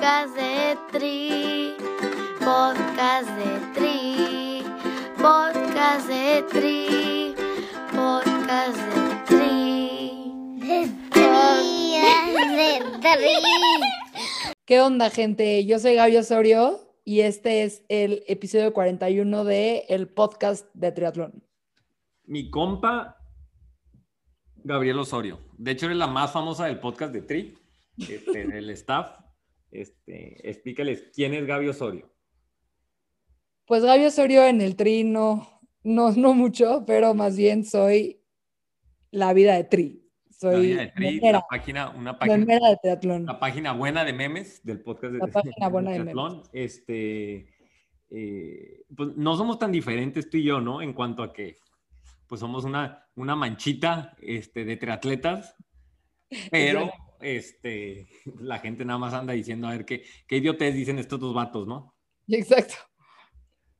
Podcast de Tri, podcast de Tri, podcast de Tri, podcast de Tri. De Tri, de Tri. ¿Qué onda, gente? Yo soy Gaby Osorio y este es el episodio 41 de el podcast de triatlón. Mi compa Gabriel Osorio. De hecho, eres la más famosa del podcast de Tri, este, del staff. Este, explícales quién es Gaby Osorio. Pues Gaby Osorio en el Tri no, no, no mucho, pero más bien soy la vida de Tri. Soy la vida de Tri, memera, la página, una página, de triatlón. la página buena de memes del podcast de, La página buena de triatlón. Este, eh, pues no somos tan diferentes tú y yo, ¿no? En cuanto a que pues somos una, una manchita este, de triatletas, pero. Este, la gente nada más anda diciendo, a ver, qué, qué idiotes dicen estos dos vatos, ¿no? Exacto.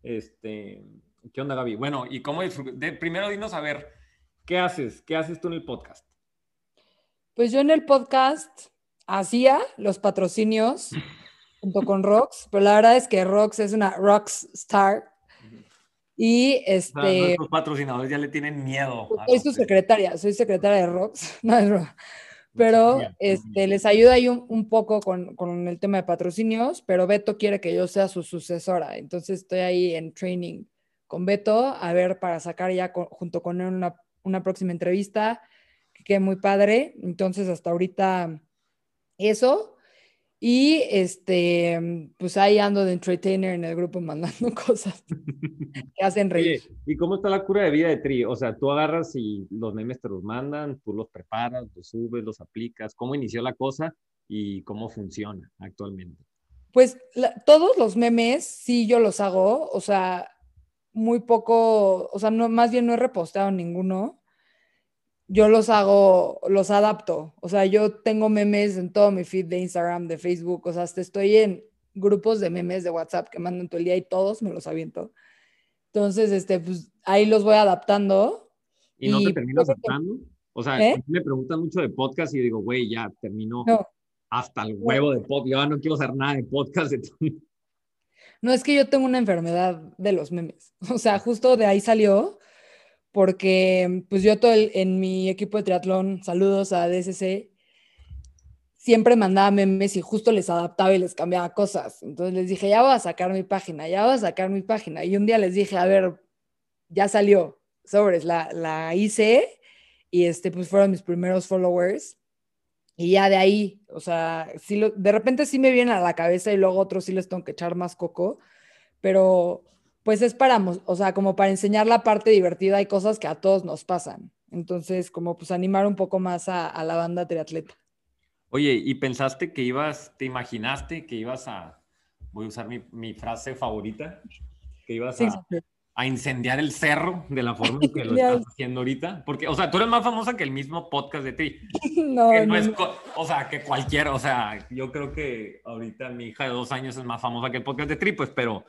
Este, ¿qué onda, Gaby? Bueno, y cómo de- primero dinos a ver, ¿qué haces? ¿Qué haces tú en el podcast? Pues yo en el podcast hacía los patrocinios junto con Rox, pero la verdad es que Rox es una Rox Star y O sea, este, nuestros patrocinadores ya le tienen miedo. soy su secretaria, soy secretaria de Rox, no es broma. Pero Bien, este, les ayuda ahí un, un poco con, con el tema de patrocinios, pero Beto quiere que yo sea su sucesora, entonces estoy ahí en training con Beto, a ver, para sacar ya con- junto con él una, una próxima entrevista, que quede muy padre, entonces hasta ahorita eso, y este, pues ahí ando de entertainer en el grupo mandando cosas que hacen reír. Oye, ¿y cómo está la cura de vida de Tri? O sea, tú agarras y los memes te los mandan, tú los preparas, los subes, los aplicas. ¿Cómo inició la cosa y cómo funciona actualmente? Pues la- todos los memes sí yo los hago, o sea, muy poco, o sea, no, más bien no he reposteado ninguno. Yo los hago, los adapto. O sea, yo tengo memes en todo mi feed de Instagram, de Facebook, o sea, hasta estoy en grupos de memes de WhatsApp que mandan todo el día y todos me los aviento. Entonces, este, pues ahí los voy adaptando. ¿Y no Y te terminas creo que- aceptando? O sea, ¿Eh? me preguntan mucho de podcast y digo, güey, ya termino No, hasta el huevo de podcast. Yo no quiero hacer nada de podcast. No, es que yo tengo una enfermedad de los memes. O sea, justo de ahí salió, porque pues yo todo el- en mi equipo de triatlón, saludos a DSC, siempre mandaba memes y justo les adaptaba y les cambiaba cosas. Entonces les dije, ya voy a sacar mi página, ya voy a sacar mi página. Y un día les dije, a ver, ya salió, sobres, la, la hice y este, pues fueron mis primeros followers. Y ya de ahí, o sea, sí lo- de repente sí me vienen a la cabeza y luego otros sí les tengo que echar más coco, pero pues es para, o sea, como para enseñar la parte divertida y cosas que a todos nos pasan. Entonces, como pues animar un poco más a, a la banda triatleta. Oye, ¿y pensaste que ibas, te imaginaste que ibas a, voy a usar mi, mi frase favorita, que ibas Sí, a, sí. a incendiar el cerro de la forma en que lo estás haciendo ahorita? Porque, o sea, tú eres más famosa que el mismo podcast de ti. No, Que no no, es o sea, que cualquiera, o sea, yo creo que ahorita mi hija de dos años es más famosa que el podcast de Tri, pues, pero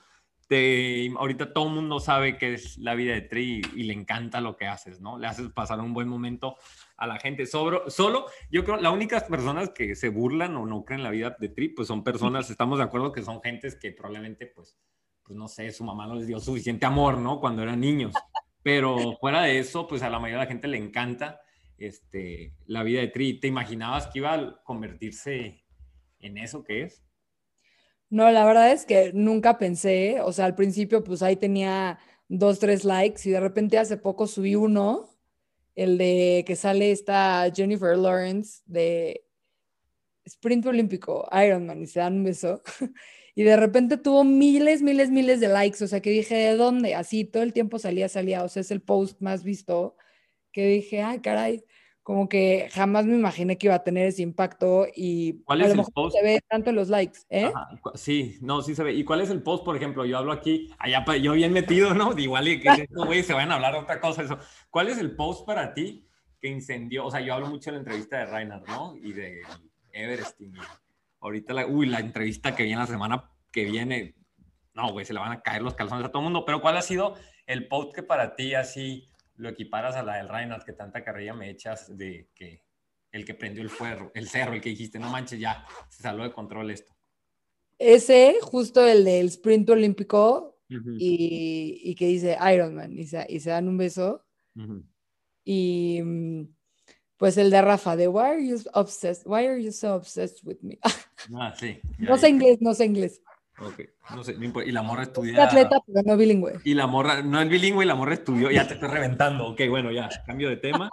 te, ahorita todo el mundo sabe que es la vida de Tri y, le encanta lo que haces, ¿no? Le haces pasar un buen momento a la gente. Sobro- solo, yo creo, las únicas personas que se burlan o no creen la vida de Tri, pues son personas, estamos de acuerdo que son gentes que probablemente, pues, pues no sé, su mamá no les dio suficiente amor, ¿no? Cuando eran niños. Pero fuera de eso, pues a la mayoría de la gente le encanta este, la vida de Tri. ¿Te imaginabas que iba a convertirse en eso que es? No, la verdad es que nunca pensé, o sea, al principio pues ahí tenía dos, tres likes y de repente hace poco subí uno, el de que sale esta Jennifer Lawrence de sprint olímpico, Ironman, y se dan un beso. Y de repente tuvo miles, miles, miles de likes, o sea, que dije, ¿de dónde? Así, todo el tiempo salía, salía, o sea, es el post más visto, que dije, ay, caray, como que jamás me imaginé que iba a tener ese impacto y ¿Cuál a es lo el mejor no post? se ve tanto en los likes, ¿eh? Ajá, Sí, no, sí se ve. ¿Y cuál es el post, por ejemplo? Yo hablo aquí, allá yo bien metido, ¿no? Igual y que estos güeyes se vayan a hablar de otra cosa, eso. ¿Cuál es el post para ti que incendió? O sea, yo hablo mucho en la entrevista de Reinhard, ¿no? Y de Everest. Y ahorita, la, uy, la entrevista que viene la semana que viene, no, güey, se le van a caer los calzones a todo el mundo. Pero ¿cuál ha sido el post que para ti así lo equiparas a la del Reinhardt, que tanta carrilla me echas de que el que prendió el fuego, el cerro, el que dijiste, no manches, ya, se salió de control esto. ese, justo el del sprint olímpico Ujú, y, y que dice Ironman y se, y se dan un beso. ujú. Y mm, pues el de Rafa, de Why are you obsessed? Why are you so obsessed with me? Ah, sí. ya, no sé ya. inglés, no sé inglés. Ok, no sé, no. Y la morra estudia. atleta, pero no bilingüe. Y la morra, no es bilingüe y la morra estudió, ya te estoy reventando. Ok, bueno, ya, cambio de tema.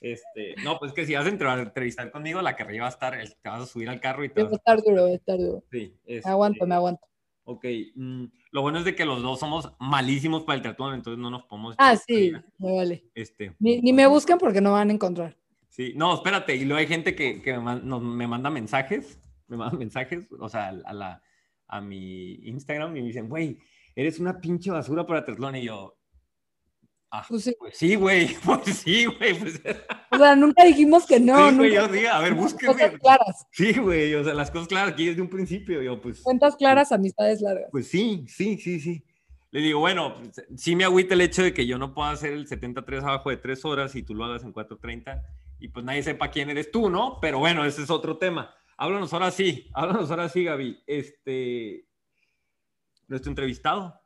Este, no, pues que si vas a entre- a entrevistar conmigo, la carrera va a estar, el- te vas a subir al carro y te Va vas a estar duro, va a estar duro. Sí, Me este, aguanto, me aguanto. Ok, mm, lo bueno es de que los dos somos malísimos para el triatlón, entonces no nos podemos... Ah, sí, me vale. Este, Ni, ni me buscan porque no me van a encontrar. Sí, no, espérate, y luego hay gente que, que me, man- nos- me manda mensajes, me manda mensajes, o sea, a, la, a mi Instagram y me dicen, güey, eres una pinche basura para triatlón, y yo... Ah, Pues sí. pues sí, güey, pues sí, güey, pues... O sea, nunca dijimos que no, sí, güey, yo sí, a ver, Cosas búsqueme. claras, Sí, güey, o sea, las cosas claras aquí desde un principio, yo pues... cuentas claras, amistades largas. Pues sí, sí, sí, sí. Le digo, bueno, pues, sí me agüita el hecho de que yo no pueda hacer el 73 abajo de 3 horas y tú lo hagas en 4.30 y pues nadie sepa quién eres tú, ¿no? Pero bueno, ese es otro tema. Háblanos ahora sí, háblanos ahora sí, Gaby. Este, nuestro entrevistado.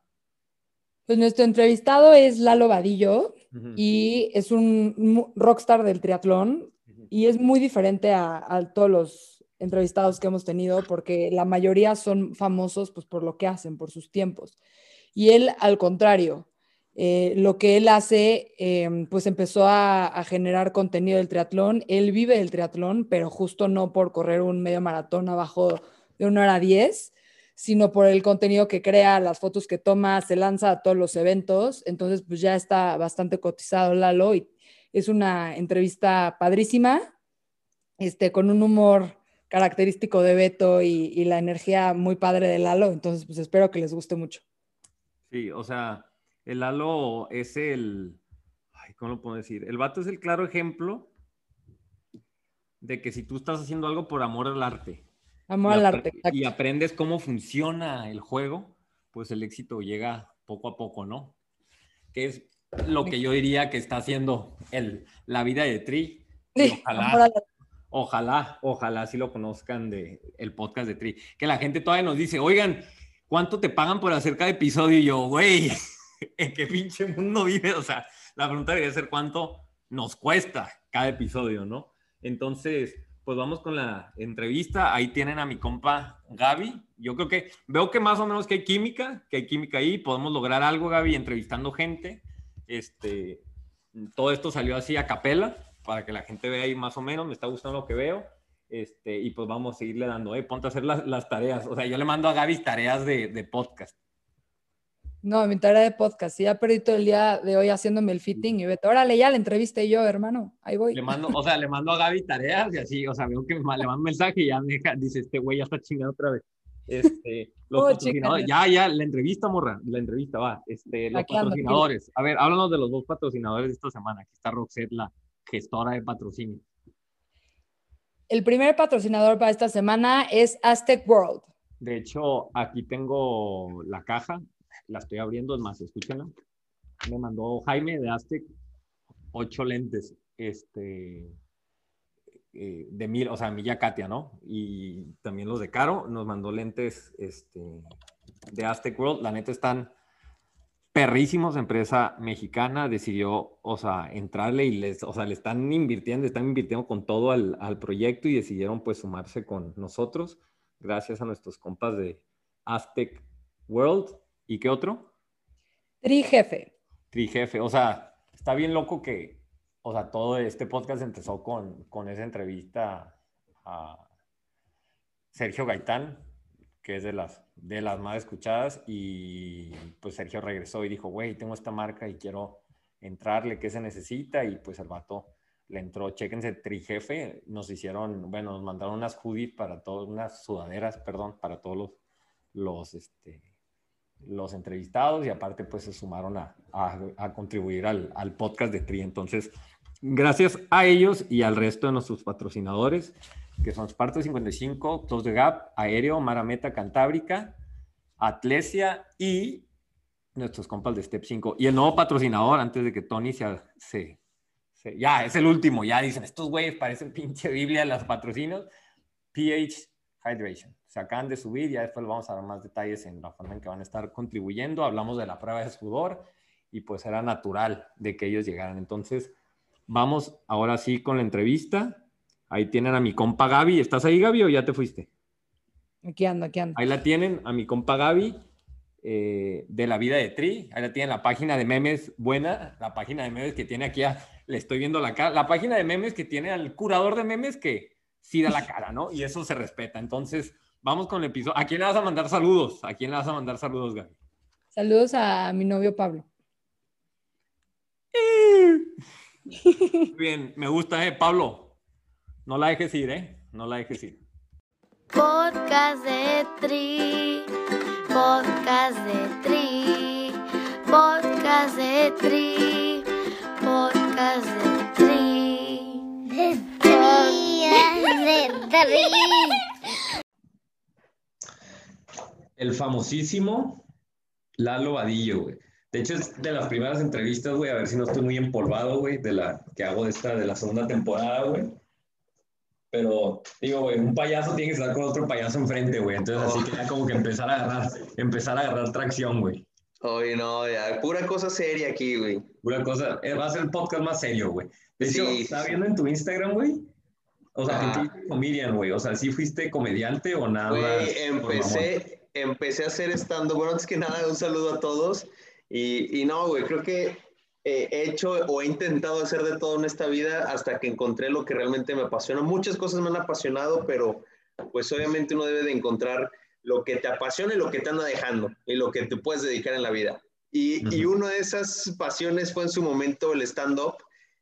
Pues nuestro entrevistado es Lalo Vadillo y es un rockstar del triatlón y es muy diferente a, a todos los entrevistados que hemos tenido porque la mayoría son famosos pues por lo que hacen, por sus tiempos. Y él, al contrario, eh, lo que él hace, eh, pues empezó a, generar contenido del triatlón. Él vive el triatlón, pero justo no por correr un medio maratón abajo de una hora 10, sino por el contenido que crea, las fotos que toma, se lanza a todos los eventos. Entonces, pues ya está bastante cotizado Lalo y es una entrevista padrísima, este, con un humor característico de Beto y, y la energía muy padre de Lalo. Entonces, pues espero que les guste mucho. Sí, o sea, el Lalo es el, ay, ¿cómo lo puedo decir? El vato es el claro ejemplo de que si tú estás haciendo algo por amor al arte Amor y al arte. exacto. y aprendes cómo funciona el juego, pues el éxito llega poco a poco, ¿no? Que es lo que yo diría que está haciendo el, la vida de Tri. Sí, ojalá. Ojalá, ojalá sí lo conozcan de el podcast de Tri. Que la gente todavía nos dice, oigan, ¿cuánto te pagan por hacer cada episodio? Y yo, güey, ¿en qué pinche mundo vives? O sea, la pregunta debería ser cuánto nos cuesta cada episodio, ¿no? Entonces, pues vamos con la entrevista. Ahí tienen a mi compa Gaby. Yo creo que veo que más o menos que hay química, que hay química ahí. Podemos lograr algo, Gaby, entrevistando gente. Este, todo esto salió así a capela para que la gente vea ahí más o menos. Me está gustando lo que veo. Este, y pues vamos a seguirle dando, eh, ponte a hacer las, las tareas. O sea, yo le mando a Gaby tareas de, de podcast. No, mi tarea de podcast. Sí, ya perdí todo el día de hoy haciéndome el fitting y Beto, órale, ya la entrevisté yo, hermano. Ahí voy. Le mando, o sea, le mando a Gaby tareas y así, o sea, veo que me le mando un mensaje y ya me deja, dice, este güey ya está chingado otra vez. Este, los Oh, patrocinadores, chica. ya, ya, la entrevista, morra, la entrevista, va. Este, los Aquí ando, aquí. patrocinadores. A ver, háblanos de los dos patrocinadores de esta semana. Aquí está Roxette, la gestora de patrocinio. El primer patrocinador para esta semana es Aztec World. De hecho, aquí tengo la caja, la estoy abriendo, es más, escúchenla. Me mandó Jaime de Aztec ocho lentes, este, eh, de mil, o sea, Milla Katia, ¿no? Y también los de Caro, nos mandó lentes, este, de Aztec World, la neta están perrísimos, empresa mexicana, decidió, o sea, entrarle y les, o sea, le están invirtiendo, están invirtiendo con todo al, al proyecto y decidieron pues sumarse con nosotros, gracias a nuestros compas de Aztec World. ¿Y qué otro? Tri Jefe. Trijefe, o sea, está bien loco que, o sea, todo este podcast empezó con, con esa entrevista a Sergio Gaitán, que es de las, de las más escuchadas, y pues Sergio regresó y dijo, güey, tengo esta marca y quiero entrarle, ¿qué se necesita? Y pues el vato le entró, chéquense, Trijefe, nos hicieron, bueno, nos mandaron unas hoodies para todos, unas sudaderas, perdón, para todos los, los, este, los entrevistados y aparte pues se sumaron a, a, contribuir al, al, podcast de Tri. Entonces, gracias a ellos y al resto de nuestros patrocinadores, que son Sparto 55, Close the Gap, Aéreo, Marameta Cantábrica, Atlesia y nuestros compas de Step 5. Y el nuevo patrocinador, antes de que Tony se, se ya es el último, ya dicen, estos güeyes parecen pinche Biblia de los patrocinios, PH Hydration. Se acaban de subir, ya después vamos a dar más detalles en la forma en que van a estar contribuyendo. Hablamos de la prueba de sudor y pues era natural de que ellos llegaran. Entonces, vamos ahora sí con la entrevista. Ahí tienen a mi compa Gaby. ¿Estás ahí, Gaby, o ya te fuiste? Aquí ando, aquí ando. Ahí la tienen a mi compa Gaby eh, de la vida de Tri. Ahí la tienen la página de memes buena, la página de memes que tiene aquí, le estoy viendo la cara, la página de memes que tiene al curador de memes que sí da la cara, ¿no? Y eso se respeta. Entonces, vamos con el episodio. ¿A quién le vas a mandar saludos? ¿A quién le vas a mandar saludos, Gaby? Saludos a mi novio Pablo. Bien, me gusta, ¿eh? Pablo, no la dejes ir, ¿eh? No la dejes ir. Podcast de Tri, podcast de Tri, podcast de Tri, podcast de Tri. De Tri, de Tri. El famosísimo Lalo Vadillo, güey. De hecho, es de las primeras entrevistas, güey, a ver si no estoy muy empolvado, güey, de la que hago de esta, de la segunda temporada, güey. Pero, digo, güey, un payaso tiene que estar con otro payaso enfrente, güey. Entonces, así que ya como que empezar a agarrar, empezar a agarrar tracción, güey. Oye, no, ya, pura cosa seria aquí, güey. Pura cosa, eh, va a ser el podcast más serio, güey. De hecho, Sí, estaba sí. viendo en tu Instagram, güey. O sea, Ajá. que tú comedian, güey. O sea, ¿sí fuiste comediante o nada? Güey, empecé, empecé a hacer stand Bueno, antes que nada, un saludo a todos. Y, y no, güey, creo que eh, he hecho o he intentado hacer de todo en esta vida hasta que encontré lo que realmente me apasiona. Muchas cosas me han apasionado, pero pues obviamente uno debe de encontrar lo que te apasiona y lo que te anda dejando y lo que te puedes dedicar en la vida. Y, y Ujú. una de esas pasiones fue en su momento el stand-up.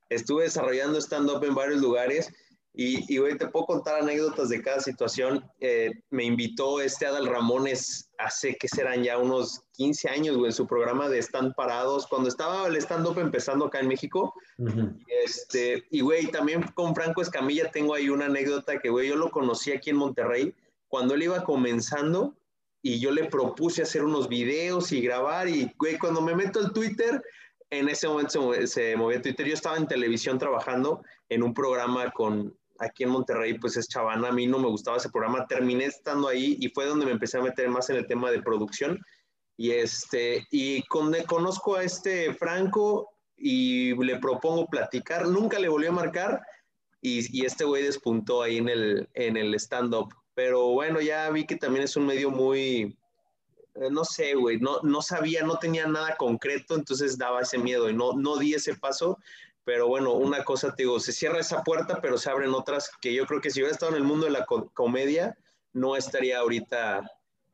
Estuve desarrollando stand-up en varios lugares y, y, güey, te puedo contar anécdotas de cada situación. Eh, me invitó este Adal Ramones hace que serán ya unos 15 años, güey, en su programa de Stand Parados, cuando estaba el stand-up empezando acá en México. Ujú. Este, y, güey, también con Franco Escamilla tengo ahí una anécdota que, güey, yo lo conocí aquí en Monterrey cuando él iba comenzando y yo le propuse hacer unos videos y grabar y, güey, cuando me meto al Twitter, en ese momento se, se movía Twitter, yo estaba en televisión trabajando en un programa con, aquí en Monterrey, pues es Chavana, a mí no me gustaba ese programa, terminé estando ahí y fue donde me empecé a meter más en el tema de producción y este, y con, conozco a este Franco y le propongo platicar, nunca le volvió a marcar y, y este güey despuntó ahí en el, en el stand-up. Pero bueno, ya vi que también es un medio muy, eh, no sé, güey, no, no sabía, no tenía nada concreto, entonces daba ese miedo y no, no di ese paso. Pero bueno, una cosa te digo, se cierra esa puerta, pero se abren otras que yo creo que si hubiera estado en el mundo de la co- comedia, no estaría ahorita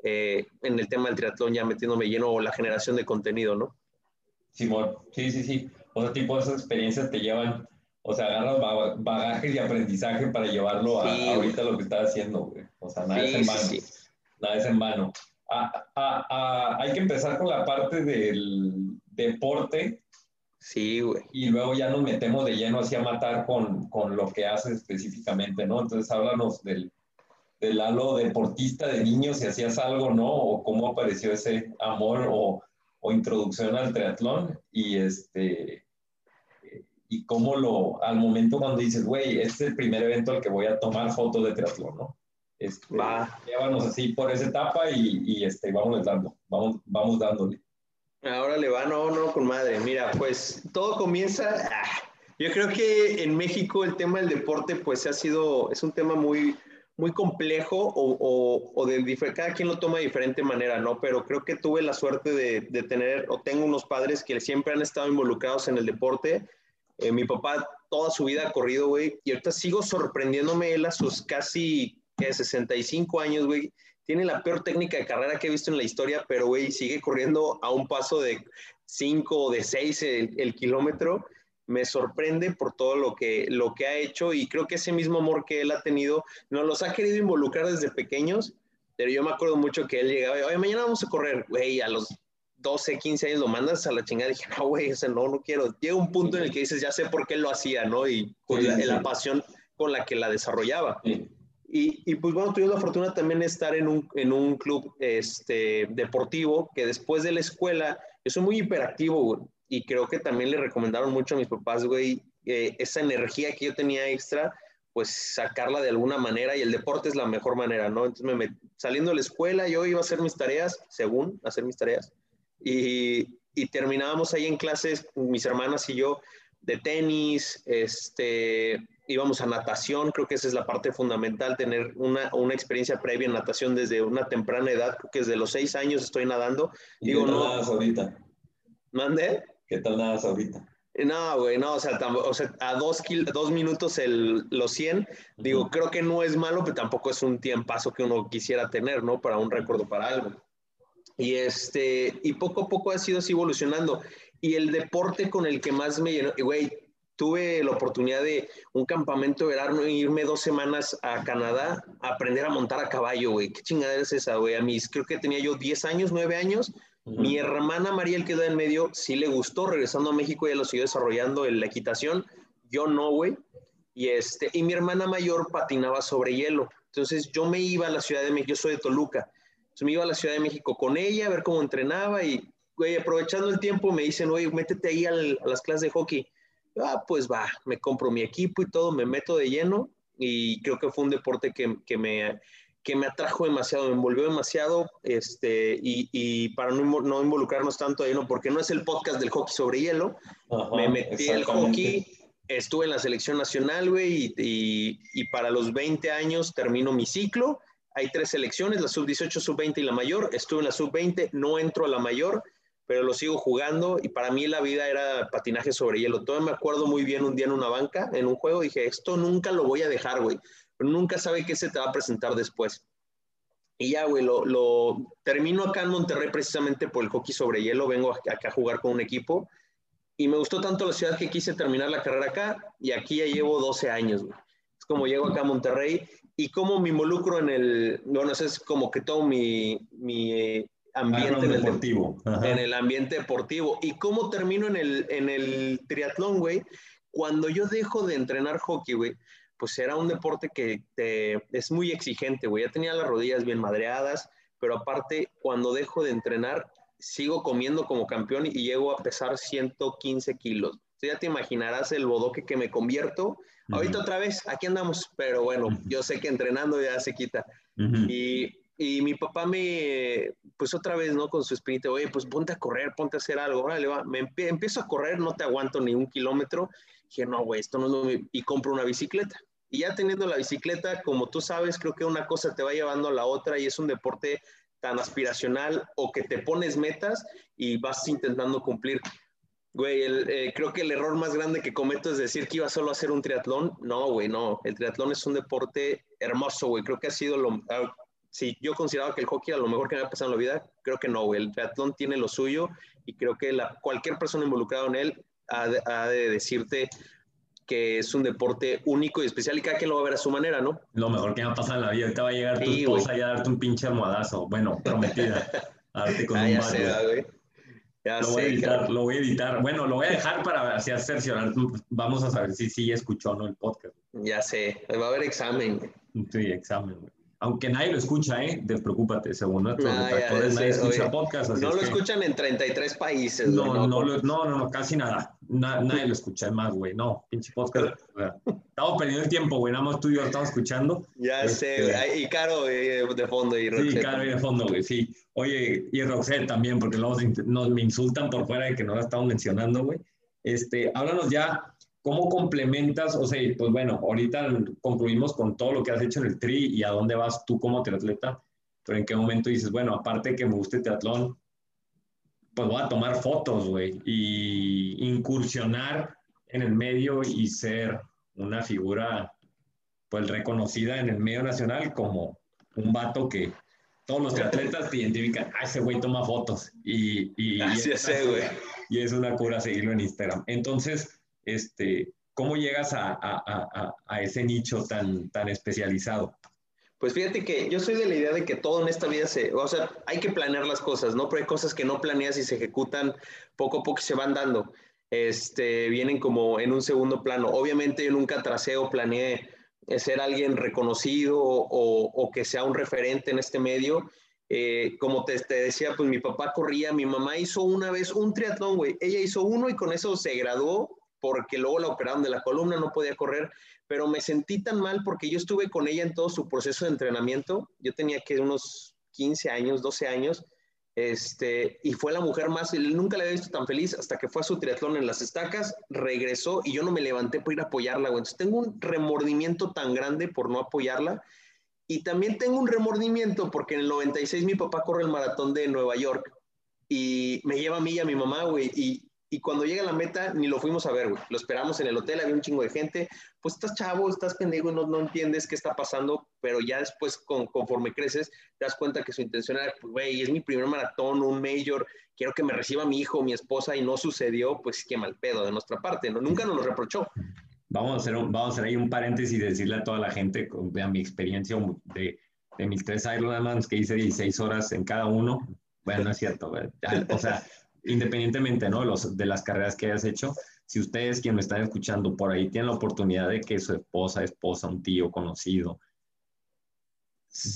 eh, en el tema del triatlón ya metiéndome lleno o la generación de contenido, ¿no? Simón, sí, sí, sí. O sea, tipo, esas experiencias te llevan, o sea, agarras ba- bagajes y aprendizaje para llevarlo a, Sí, a ahorita lo que estás haciendo, güey. O sea, nada es en Sí, vano. sí, sí. Nada es en vano. Ah, ah, ah, hay que empezar con la parte del deporte Sí, güey. y luego ya nos metemos de lleno así a matar con, con lo que haces específicamente, ¿no? Entonces, háblanos del, del halo deportista de niños, si hacías algo, ¿no? O cómo apareció ese amor o, o introducción al triatlón y este y cómo lo, al momento cuando dices, güey, este es el primer evento al que voy a tomar fotos de triatlón, ¿no? Este, Va. Llévanos así por esa etapa y, y este, vamos dando, vamos, vamos dándole. Ahora le va, no, no, con madre. Mira, pues todo comienza. ah, yo creo que en México el tema del deporte, pues ha sido, es un tema muy, muy complejo o, o, o de cada quien lo toma de diferente manera, ¿no? Pero creo que tuve la suerte de, de tener, o tengo unos padres que siempre han estado involucrados en el deporte. Eh, mi papá toda su vida ha corrido, güey, y ahorita sigo sorprendiéndome él a sus casi ¿qué? 65 años, güey. Tiene la peor técnica de carrera que he visto en la historia, pero, güey, sigue corriendo a un paso de 5 o de 6 el, el kilómetro. Me sorprende por todo lo que, lo que ha hecho y creo que ese mismo amor que él ha tenido nos los ha querido involucrar desde pequeños, pero yo me acuerdo mucho que él llegaba, oye, mañana vamos a correr, güey, a los 12, 15 años lo mandas a la chingada. Dije, no, güey, ese no, no quiero. Llega un punto en el que dices, ya sé por qué lo hacía, ¿no? Y con Sí, la, sí, la pasión con la que la desarrollaba. Sí. Y, y, pues bueno, tuvimos la fortuna también de estar en un, en un club este, deportivo que después de la escuela, yo soy muy hiperactivo, güey, y creo que también le recomendaron mucho a mis papás, güey, eh, esa energía que yo tenía extra, pues sacarla de alguna manera y el deporte es la mejor manera, ¿no? Entonces, me, saliendo de la escuela, yo iba a hacer mis tareas, según hacer mis tareas, y, y terminábamos ahí en clases, mis hermanas y yo, de tenis, este, íbamos a natación, creo que esa es la parte fundamental, tener una, una experiencia previa en natación desde una temprana edad, creo que desde los seis años estoy nadando. ¿Y Digo, qué tal no, nadas ahorita? ¿Mande? ¿Qué tal nadas ahorita? No, güey, no, o sea, o sea a dos, dos minutos el, los 100, digo, creo que no es malo, pero tampoco es un tiempazo que uno quisiera tener, ¿no? Para un récord para algo. Y, este, y poco a poco ha sido así evolucionando. Y el deporte con el que más me llenó, güey, tuve la oportunidad de un campamento de verano, irme dos semanas a Canadá a aprender a montar a caballo, güey. ¿Qué chingadera es esa, güey? A mí creo que tenía yo 10 años, 9 años. Mi hermana María, el que en medio, sí le gustó. Regresando a México, ya lo siguió desarrollando en la equitación. Yo no, güey. Y, este, y mi hermana mayor patinaba sobre hielo. Entonces yo me iba a la Ciudad de México, yo soy de Toluca. Entonces me iba a la Ciudad de México con ella a ver cómo entrenaba y, güey, aprovechando el tiempo me dicen, güey, métete ahí a las clases de hockey ah, pues va, me compro mi equipo y todo, me meto de lleno y creo que fue un deporte que, que me, que me atrajo demasiado, me envolvió demasiado, este, y, y para no, no, involucrarnos tanto de lleno, porque no es el podcast del hockey sobre hielo, me metí el hockey, estuve en la selección nacional, güey, y, y, y, para los 20 años termino mi ciclo, hay tres selecciones, la sub-18, sub-20 y la mayor, estuve en la sub-20, no entro a la mayor, pero lo sigo jugando y para mí la vida era patinaje sobre hielo. Todavía me acuerdo muy bien un día en una banca, en un juego, dije, esto nunca lo voy a dejar, güey. Nunca sabe qué se te va a presentar después. Y ya, güey, lo, lo, termino acá en Monterrey precisamente por el hockey sobre hielo. Vengo acá a jugar con un equipo y me gustó tanto la ciudad que quise terminar la carrera acá y aquí ya llevo 12 años, güey. Es como llego acá a Monterrey y cómo me involucro en el, bueno, eso es como que todo mi, mi ambiente en el, deportivo. en el ambiente deportivo. ¿Y cómo termino en el, en el triatlón, güey? Cuando yo dejo de entrenar hockey, güey, pues era un deporte que te, es muy exigente, güey. Ya tenía las rodillas bien madreadas, pero aparte, cuando dejo de entrenar, sigo comiendo como campeón y llego a pesar 115 kilos. ya te imaginarás el bodoque que me convierto. Ahorita otra vez, aquí andamos, pero bueno, yo sé que entrenando ya se quita. Y y mi papá me, pues otra vez, ¿no? Con su espíritu, oye, pues ponte a correr, ponte a hacer algo, órale, va. Me empiezo a correr, no te aguanto ni un kilómetro. Dije, no, güey, esto no es lo Y compro una bicicleta. Y ya teniendo la bicicleta, como tú sabes, creo que una cosa te va llevando a la otra y es un deporte tan aspiracional o que te pones metas y vas intentando cumplir. Güey, eh, creo que el error más grande que cometo es decir que iba solo a hacer un triatlón. No, güey, no. El triatlón es un deporte hermoso, güey. Creo que ha sido lo, si yo consideraba que el hockey era lo mejor que me había pasado en la vida, creo que no, El triatlón tiene lo suyo y creo que la, cualquier persona involucrada en él ha de, decirte que es un deporte único y especial y cada quien lo va a ver a su manera, ¿no? Lo mejor que me ha pasado en la vida. Ahorita va a llegar tu esposa y a darte un pinche almohadazo. Bueno, prometida. A darte con ah, un ya güey. Ya lo, voy a editar, lo voy a editar. Bueno, lo voy a dejar para así cerciorar. Vamos a saber si sí escuchó o no el podcast. Ya sé. Va a haber examen. Sí, examen, güey aunque nadie lo escucha, ¿eh? Despreocúpate, según nuestros ah, nadie escucha podcast. no lo escuchan en 33 países. No, no, no, no, no, casi nada. nadie lo escucha más, güey. No, pinche podcast. estamos perdiendo el tiempo, güey. Nada más tú y yo lo estamos escuchando. Ya sé, este, güey. Y Caro eh, de fondo. Y Roxette. Sí, Caro de fondo, güey, sí. Oye, y Roxette también, porque luego nos, me insultan por fuera de que no la estamos mencionando, güey. Este, háblanos ya ¿Cómo complementas? O sea, pues bueno, ahorita concluimos con todo lo que has hecho en el tri y a dónde vas tú como triatleta, pero en qué momento dices, bueno, aparte que me guste el triatlón, pues voy a tomar fotos, güey, y incursionar en el medio y ser una figura, pues reconocida en el medio nacional como un vato que todos los triatletas te identifican, ah, ese güey toma fotos y, y, Así es, güey. y es una cura seguirlo en Instagram. Entonces, este, ¿cómo llegas a, ese nicho tan, tan especializado? Pues fíjate que yo soy de la idea de que todo en esta vida se, o sea, hay que planear las cosas, ¿no? Pero hay cosas que no planeas y se ejecutan poco a poco y se van dando. Este, vienen como en un segundo plano. Obviamente yo nunca tracé o planeé ser alguien reconocido o, que sea un referente en este medio. Eh, como te, te, decía, pues mi papá corría, mi mamá hizo una vez un triatlón, güey. Ella hizo uno y con eso se graduó porque luego la operaron de la columna, no podía correr, pero me sentí tan mal porque yo estuve con ella en todo su proceso de entrenamiento. Yo tenía que unos 15 años, 12 años, este, y fue la mujer más, nunca la había visto tan feliz hasta que fue a su triatlón en las estacas, regresó y yo no me levanté por ir a apoyarla, güey. Entonces tengo un remordimiento tan grande por no apoyarla. Y también tengo un remordimiento porque en el 96 mi papá corre el maratón de Nueva York y me lleva a mí y a mi mamá, güey. Y y cuando llega a la meta, ni lo fuimos a ver, güey. Lo esperamos en el hotel, había un chingo de gente. Pues estás chavo, estás pendejo no, no entiendes qué está pasando, pero ya después, con, conforme creces, te das cuenta que su intención era, pues, güey, es mi primer maratón, un mayor, quiero que me reciba mi hijo, mi esposa, y no sucedió, pues qué mal pedo de nuestra parte, ¿no? Nunca nos lo reprochó. Vamos a hacer, vamos a hacer ahí un paréntesis y decirle a toda la gente, vean mi experiencia de, de mis tres Ironmans que hice 16 horas en cada uno. Bueno, no es cierto, o sea independientemente ¿no? Los, de las carreras que hayas hecho, si ustedes, quien me están escuchando por ahí, tienen la oportunidad de que su esposa, esposa, un tío conocido,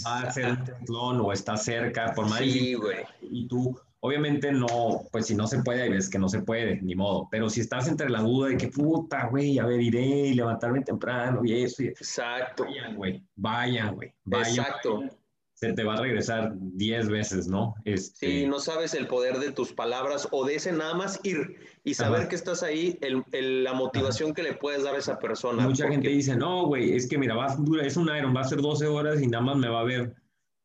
va a hacer un triatlón o está cerca, por más sí, y tú, obviamente no, pues si no se puede, hay veces que no se puede, ni modo, pero si estás entre la duda de que puta, güey, a ver, iré y levantarme temprano y eso, Exacto. Vayan, güey, vayan, güey, vayan. Exacto se te va a regresar 10 veces, ¿no? Este... Sí, no sabes el poder de tus palabras o de ese nada más ir y saber que estás ahí, el, la motivación que le puedes dar a esa persona. Mucha gente dice, no, güey, es que mira, va, es un Iron, va a ser 12 horas y nada más me va a ver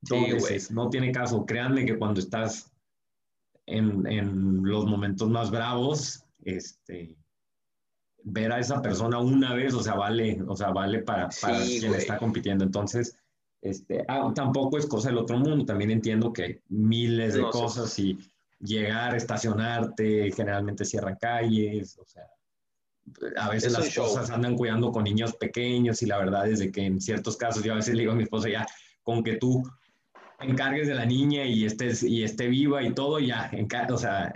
dos veces. No tiene caso. Créanme que cuando estás en, en los momentos más bravos, este, ver a esa persona una vez, o sea, vale, o sea, vale para, para quien está compitiendo. Entonces, este, ah, tampoco es cosa del otro mundo, también entiendo que miles de cosas y llegar, estacionarte, generalmente cierran calles, o sea, a veces las cosas andan cuidando con niños pequeños y la verdad es de que en ciertos casos yo a veces le digo a mi esposa ya, con que tú encargues de la niña y estés y esté viva y todo, ya, o sea,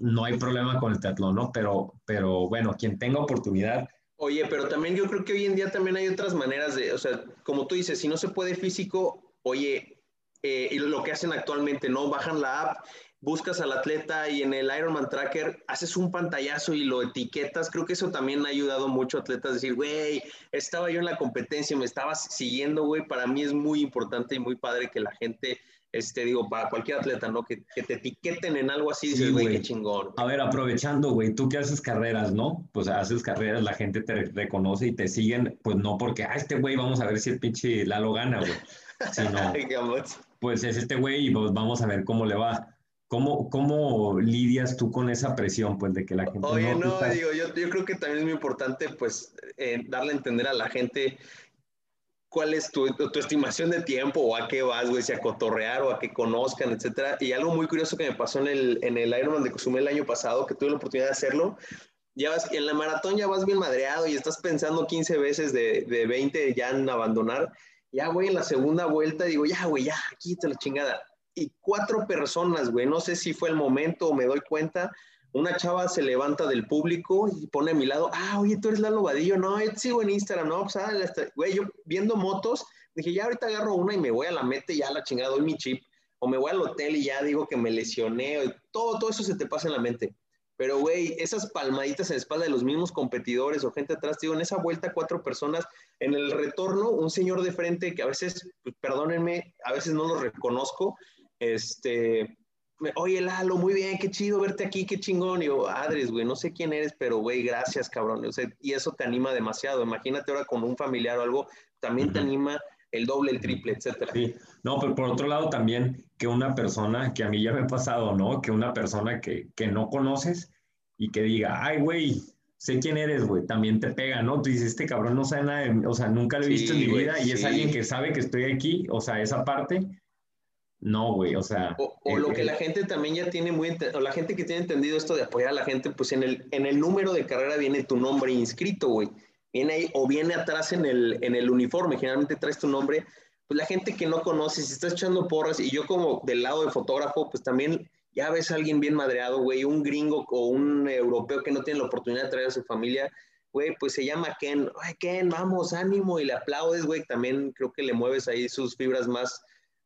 no hay problema con el teatlón, ¿no? Pero, pero bueno, quien tenga oportunidad, Oye, pero también yo creo que hoy en día también hay otras maneras de, o sea, como tú dices, si no se puede físico, oye, eh, y lo que hacen actualmente, ¿no? Bajan la app, buscas al atleta y en el Ironman Tracker haces un pantallazo y lo etiquetas. Creo que eso también ha ayudado mucho a atletas a decir, güey, estaba yo en la competencia, me estabas siguiendo, güey. Para mí es muy importante y muy padre que la gente este, digo, para cualquier atleta, ¿no? Que, que te etiqueten en algo así, dices, güey, qué chingón. A ver, aprovechando, güey, tú que haces carreras, ¿no? Pues haces carreras, la gente te reconoce y te siguen, pues no porque, ah, este güey, vamos a ver si el pinche Lalo gana, güey. Sino, pues es este güey y pues vamos a ver cómo le va. ¿Cómo, ¿Cómo lidias tú con esa presión, pues, de que la gente... Oye, no, digo, yo, yo, creo que también es muy importante, pues, eh, darle a entender a la gente cuál es tu, tu, estimación de tiempo o a qué vas, güey, si a cotorrear o a que conozcan, etcétera. Y algo muy curioso que me pasó en el, en el Ironman de Cozumel el año pasado, que tuve la oportunidad de hacerlo, ya vas, en la maratón ya vas bien madreado y estás pensando 15 veces de, de 20 ya en abandonar. Ya, güey, en la segunda vuelta digo, ya, güey, ya, quítate la chingada. Y cuatro personas, güey, no sé si fue el momento o me doy cuenta, una chava se levanta del público y pone a mi lado, ah, oye, tú eres Lalo Vadillo, no, yo sigo en Instagram, no, pues, ah, güey, yo viendo motos, dije, ya ahorita agarro una y me voy a la meta y ya la chingada, doy mi chip, o me voy al hotel y ya digo que me lesioné, todo, todo eso se te pasa en la mente. Pero, güey, esas palmaditas en la espalda de los mismos competidores o gente atrás, digo, en esa vuelta cuatro personas, en el retorno, un señor de frente que a veces, pues, perdónenme, a veces no lo reconozco, este, oye Lalo, muy bien, qué chido verte aquí, qué chingón. Y yo, Adres, güey, no sé quién eres, pero güey, gracias, cabrón. O sea, y eso te anima demasiado. Imagínate ahora con un familiar o algo, también te anima el doble, el triple, etcétera. Sí, no, pero por otro lado también que una persona, que a mí ya me ha pasado, ¿no? Que una persona que, que no conoces y que diga, ay, güey, sé quién eres, güey, también te pega, ¿no? Tú dices, este cabrón no sabe nada, de, o sea, nunca lo he visto en mi vida y es alguien que sabe que estoy aquí, o sea, esa parte no, güey, o sea. O, eh, lo que la gente también ya tiene muy. O la gente que tiene entendido esto de apoyar a la gente, pues en el, en el número de carrera viene tu nombre inscrito, güey. Viene ahí, o viene atrás en el, en el uniforme, generalmente traes tu nombre. Pues la gente que no conoce, si está echando porras, y yo como del lado de fotógrafo, pues también ya ves a alguien bien madreado, güey, un gringo o un europeo que no tiene la oportunidad de traer a su familia, güey, pues se llama Ken, ay, Ken, vamos, ánimo, y le aplaudes, güey, también creo que le mueves ahí sus fibras más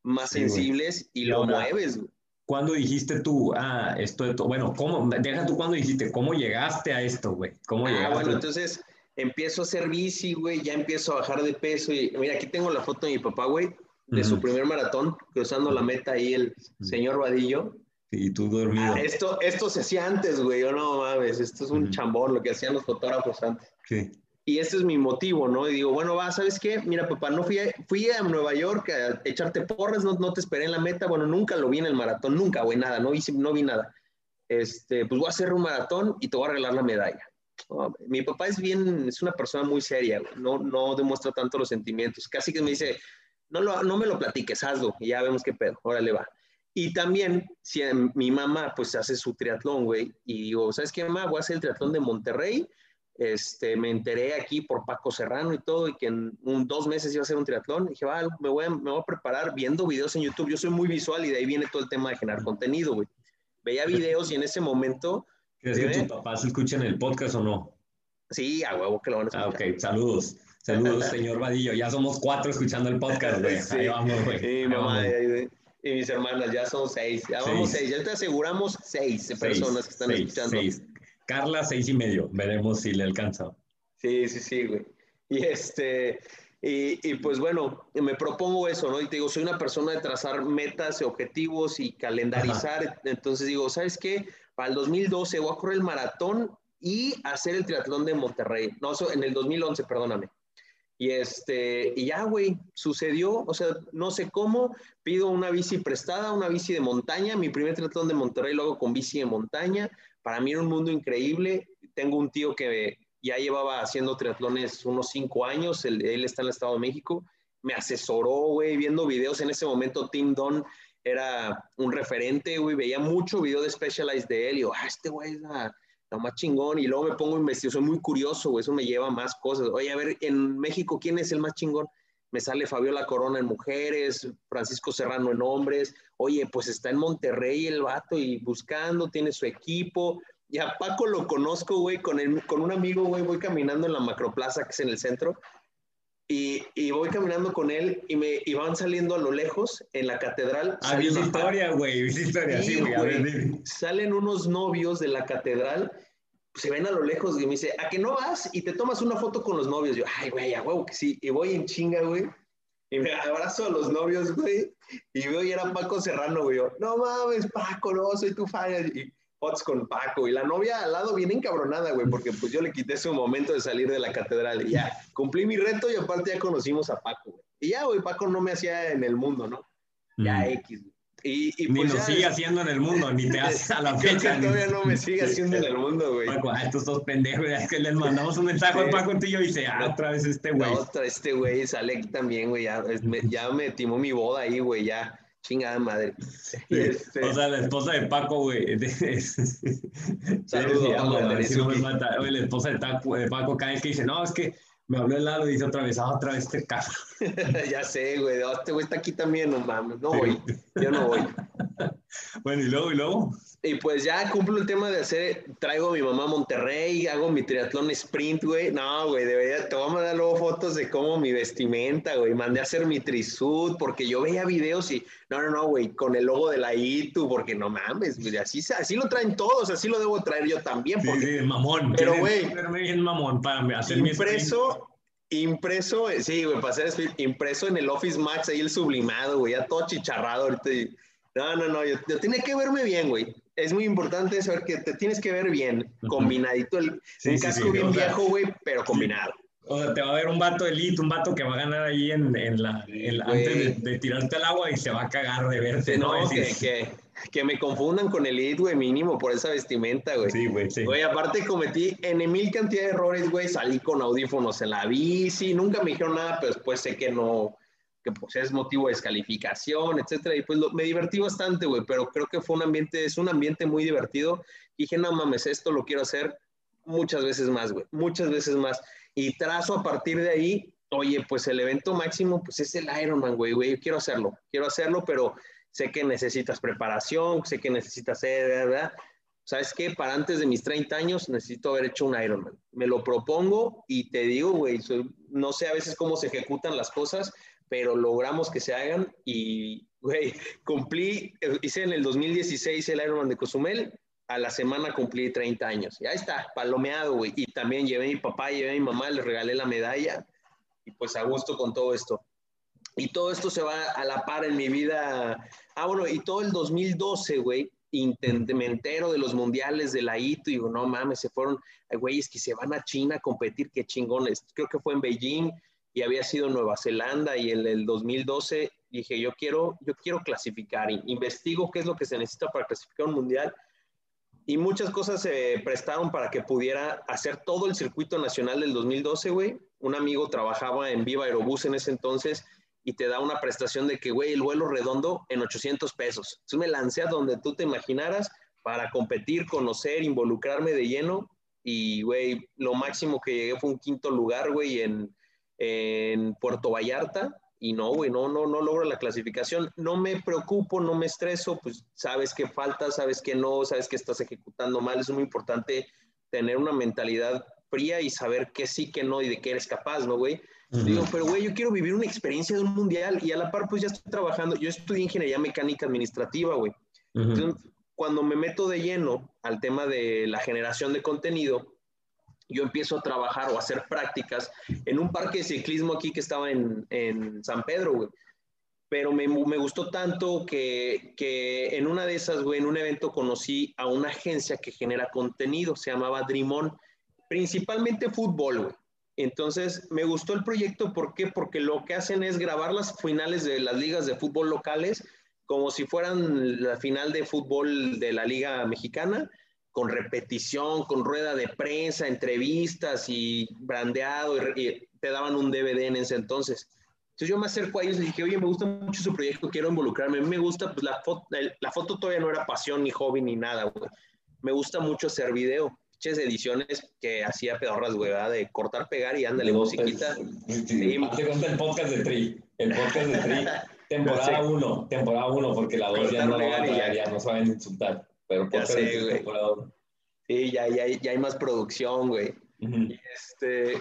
más sensibles y lo mueves. ¿cuándo dijiste tú, ah, esto, esto, bueno, ¿cómo, deja tú cuándo dijiste, cómo llegaste a esto, güey? ¿Cómo Ah, llegaste? bueno, entonces empiezo a hacer bici, güey, ya empiezo a bajar de peso y mira, aquí tengo la foto de mi papá, güey, de su Ujú. primer maratón, cruzando la meta ahí el señor Vadillo. Y tú dormido. Ah, esto, esto se hacía antes, güey, yo no mames, esto es un Ujú. chambón, lo que hacían los fotógrafos antes. Sí. Y este es mi motivo, ¿no? Y digo, bueno, va, ¿sabes qué? Mira, papá, no fui a, fui a Nueva York a echarte porras, no, no te esperé en la meta, bueno, nunca lo vi en el maratón, nunca, güey, nada, no, hice, no vi nada. Este, pues voy a hacer un maratón y te voy a regalar la medalla. No, mi papá es bien, es una persona muy seria, no, no demuestra tanto los sentimientos, casi que me dice, no, lo, no me lo platiques, hazlo, y ya vemos qué pedo, órale va. Y también, si em, mi mamá pues hace su triatlón, güey, y digo, ¿sabes qué, mamá? Voy a hacer el triatlón de Monterrey, este, me enteré aquí por Paco Serrano y todo, y que en un, dos meses iba a hacer un triatlón. dije, va, me voy, a, me voy a preparar viendo videos en YouTube. Yo soy muy visual y de ahí viene todo el tema de generar contenido, güey. Veía videos y en ese momento, ¿Crees que ¿Sí? tus papás escuchan el podcast o no? sí, a huevo que lo van a Ah, escuchar. ok, saludos. Saludos, señor Vadillo. Ya somos cuatro escuchando el podcast, güey. Sí. Ahí vamos, güey. Y mamá vamos. y, y mis hermanas, ya son seis. Ya vamos Seis. seis. Ya te aseguramos seis, Seis, personas que están seis, escuchando. seis. Carla, seis y medio. Veremos si le alcanza. Sí, sí, sí, güey. Y este, y, y, pues bueno, me propongo eso, ¿no? Y te digo, soy una persona de trazar metas, objetivos y calendarizar. Entonces digo, ¿sabes qué? Para el 2012 voy a correr el maratón y hacer el triatlón de Monterrey. No, eso en el 2011, perdóname. Y este, y ya, güey, sucedió, o sea, no sé cómo, pido una bici prestada, una bici de montaña, mi primer triatlón de Monterrey lo hago con bici de montaña, para mí era un mundo increíble, tengo un tío que ya llevaba haciendo triatlones unos cinco años, él, él está en el Estado de México, me asesoró, güey, viendo videos, en ese momento Tim Don era un referente, güey, veía mucho video de Specialized de él, y yo, ah, este güey es la lo más chingón, y luego me pongo a investigar, soy muy curioso, güey, eso me lleva a más cosas. Oye, a ver, en México, ¿quién es el más chingón? Me sale Fabiola Corona en mujeres, Francisco Serrano en hombres. Oye, pues está en Monterrey el vato y buscando, tiene su equipo. Y a Paco lo conozco, güey, con, con un amigo, güey, voy caminando en la macroplaza que es en el centro. Y, y, voy caminando con él y, me, y van saliendo a lo lejos en la catedral. Ah, vi historia, güey, vi historia, sí, güey. Salen unos novios de la catedral, se ven a lo lejos y me dice, ¿a que no vas? Y te tomas una foto con los novios. Yo, ay, güey, a huevo que sí. Y voy en chinga, güey. Y me abrazo a los novios, güey. Y veo y era Paco Serrano, güey. Yo, no mames, Paco, no, soy tu fan. Y fotos con Paco. Y la novia al lado viene encabronada, güey, porque pues yo le quité su momento de salir de la catedral. Y ya, cumplí mi reto y aparte ya conocimos a Paco, güey. Y ya, güey, Paco no me hacía en el mundo, ¿no? Ya Mm. X, güey. Y, y ni pues nos ya, sigue haciendo en el mundo, ni te hace a la Creo que fecha. todavía no me sigue haciendo en el mundo, güey. Paco, ah, estos dos pendejos, es que les mandamos un mensaje a Paco y yo dice, ah, otra vez este güey. No, otra, este güey sale aquí también, güey. Ya, ya me timó mi boda ahí, güey. Ya, chingada madre. Este, O sea, la esposa de Paco, güey. Saludos. Oye, la esposa de, Taco- de Paco cada vez que dice, no, es que me habló el lado y dice otra vez, ah, otra vez este cabrón. ya sé, güey. no, este güey está aquí también, no mames. No voy. Yo no voy. Bueno, y luego, y luego. Y pues ya cumplo el tema de hacer, traigo a mi mamá a Monterrey, hago mi triatlón sprint, güey. No, güey, debería, te voy a mandar luego fotos de cómo mi vestimenta, güey. Mandé a hacer mi trisud porque yo veía videos y, no, no, no, güey, con el logo de la ITU, porque no mames, güey, así, así lo traen todos, así lo debo traer yo también, Sí, porque sí, mamón. Pero, güey, bien mamón para hacer mi impreso, impreso, eh, sí, güey, para hacer sprint, impreso en el Office Max, ahí el sublimado, güey, ya todo chicharrado ahorita. no, no, no, yo, yo tenía que verme bien, güey. Es muy importante saber que te tienes que ver bien, combinadito, el, Sí, un casco sí, bien viejo, güey, pero combinado. O sea, te va a ver un vato elite, un vato que va a ganar ahí en, en la, en la- Güey. antes de, de tirarte al agua y se va a cagar de verte. No, a que, que, que me confundan con el IT, güey, mínimo por esa vestimenta, güey. Sí, güey, sí. Güey, aparte cometí en mil cantidad de errores, güey. Salí con audífonos en la bici, nunca me dijeron nada, pero después sé que no, que pues es motivo de descalificación, etcétera. Y pues lo- me divertí bastante, güey, pero creo que fue un ambiente, es un ambiente muy divertido. dije, no mames, esto lo quiero hacer muchas veces más, güey, muchas veces más. Y trazo a partir de ahí, oye, pues el evento máximo, pues es el Ironman, güey, güey, quiero hacerlo, quiero hacerlo, pero sé que necesitas preparación, sé que necesitas ¿verdad? ¿sabes qué? Para antes de mis 30 años necesito haber hecho un Ironman. Me lo propongo y te digo, güey, no sé a veces cómo se ejecutan las cosas, pero logramos que se hagan y, güey, cumplí, hice en el 2016 el Ironman de Cozumel, a la semana cumplí 30 años. Y ahí está, palomeado, güey. Y también llevé a mi papá, llevé a mi mamá, les regalé la medalla y pues a gusto con todo esto. Y todo esto se va a la par en mi vida. Ah, bueno, y todo el 2012, güey, intenté, me entero de los mundiales de la ITO y digo, no mames, se fueron, güeyes que se van a China a competir, qué chingones. Creo que fue en Beijing y había sido Nueva Zelanda y en el 2012 dije, yo quiero, yo quiero clasificar, investigo qué es lo que se necesita para clasificar un mundial y muchas cosas se prestaron para que pudiera hacer todo el circuito nacional del 2012, güey. Un amigo trabajaba en Viva Aerobús en ese entonces y te da una prestación de que, güey, el vuelo redondo en 800 pesos. Entonces me lancé a donde tú te imaginaras para competir, conocer, involucrarme de lleno. Y, güey, lo máximo que llegué fue un quinto lugar, güey, en, en Puerto Vallarta y no, güey, no, no, no logro la clasificación. No me preocupo, no me estreso, pues sabes que falta, sabes que no, sabes que estás ejecutando mal. Es muy importante tener una mentalidad fría y saber qué sí, qué no y de qué eres capaz, ¿no, güey? Digo, pero güey, yo quiero vivir una experiencia de un mundial y a la par pues ya estoy trabajando. Yo estudié ingeniería mecánica administrativa, güey. Entonces, cuando me meto de lleno al tema de la generación de contenido, yo empiezo a trabajar o a hacer prácticas en un parque de ciclismo aquí que estaba en, en San Pedro, güey. Pero me, me gustó tanto que, que, en una de esas, güey, en un evento conocí a una agencia que genera contenido, se llamaba Dreamon, principalmente fútbol, güey. Entonces, me gustó el proyecto, ¿por qué? Porque lo que hacen es grabar las finales de las ligas de fútbol locales como si fueran la final de fútbol de la Liga Mexicana, con repetición, con rueda de prensa, entrevistas y brandeado, y, te daban un DVD en ese entonces. Entonces yo me acerco a ellos y dije, oye, me gusta mucho su proyecto, quiero involucrarme. A mí me gusta, pues la foto, la foto todavía no era pasión, ni hobby, ni nada, güey. Me gusta mucho hacer video. Muchas ediciones que hacía pedorras, güey, de cortar, pegar y ándale, no, musiquita. Pues, sí, te gusta el podcast de Tri, el podcast de Tri. Temporada 1, temporada 1, porque la 2 ya no la ya, ya no saben insultar. Pero ya sé, güey. Sí, ya, ya, ya, hay más producción, güey. y, este,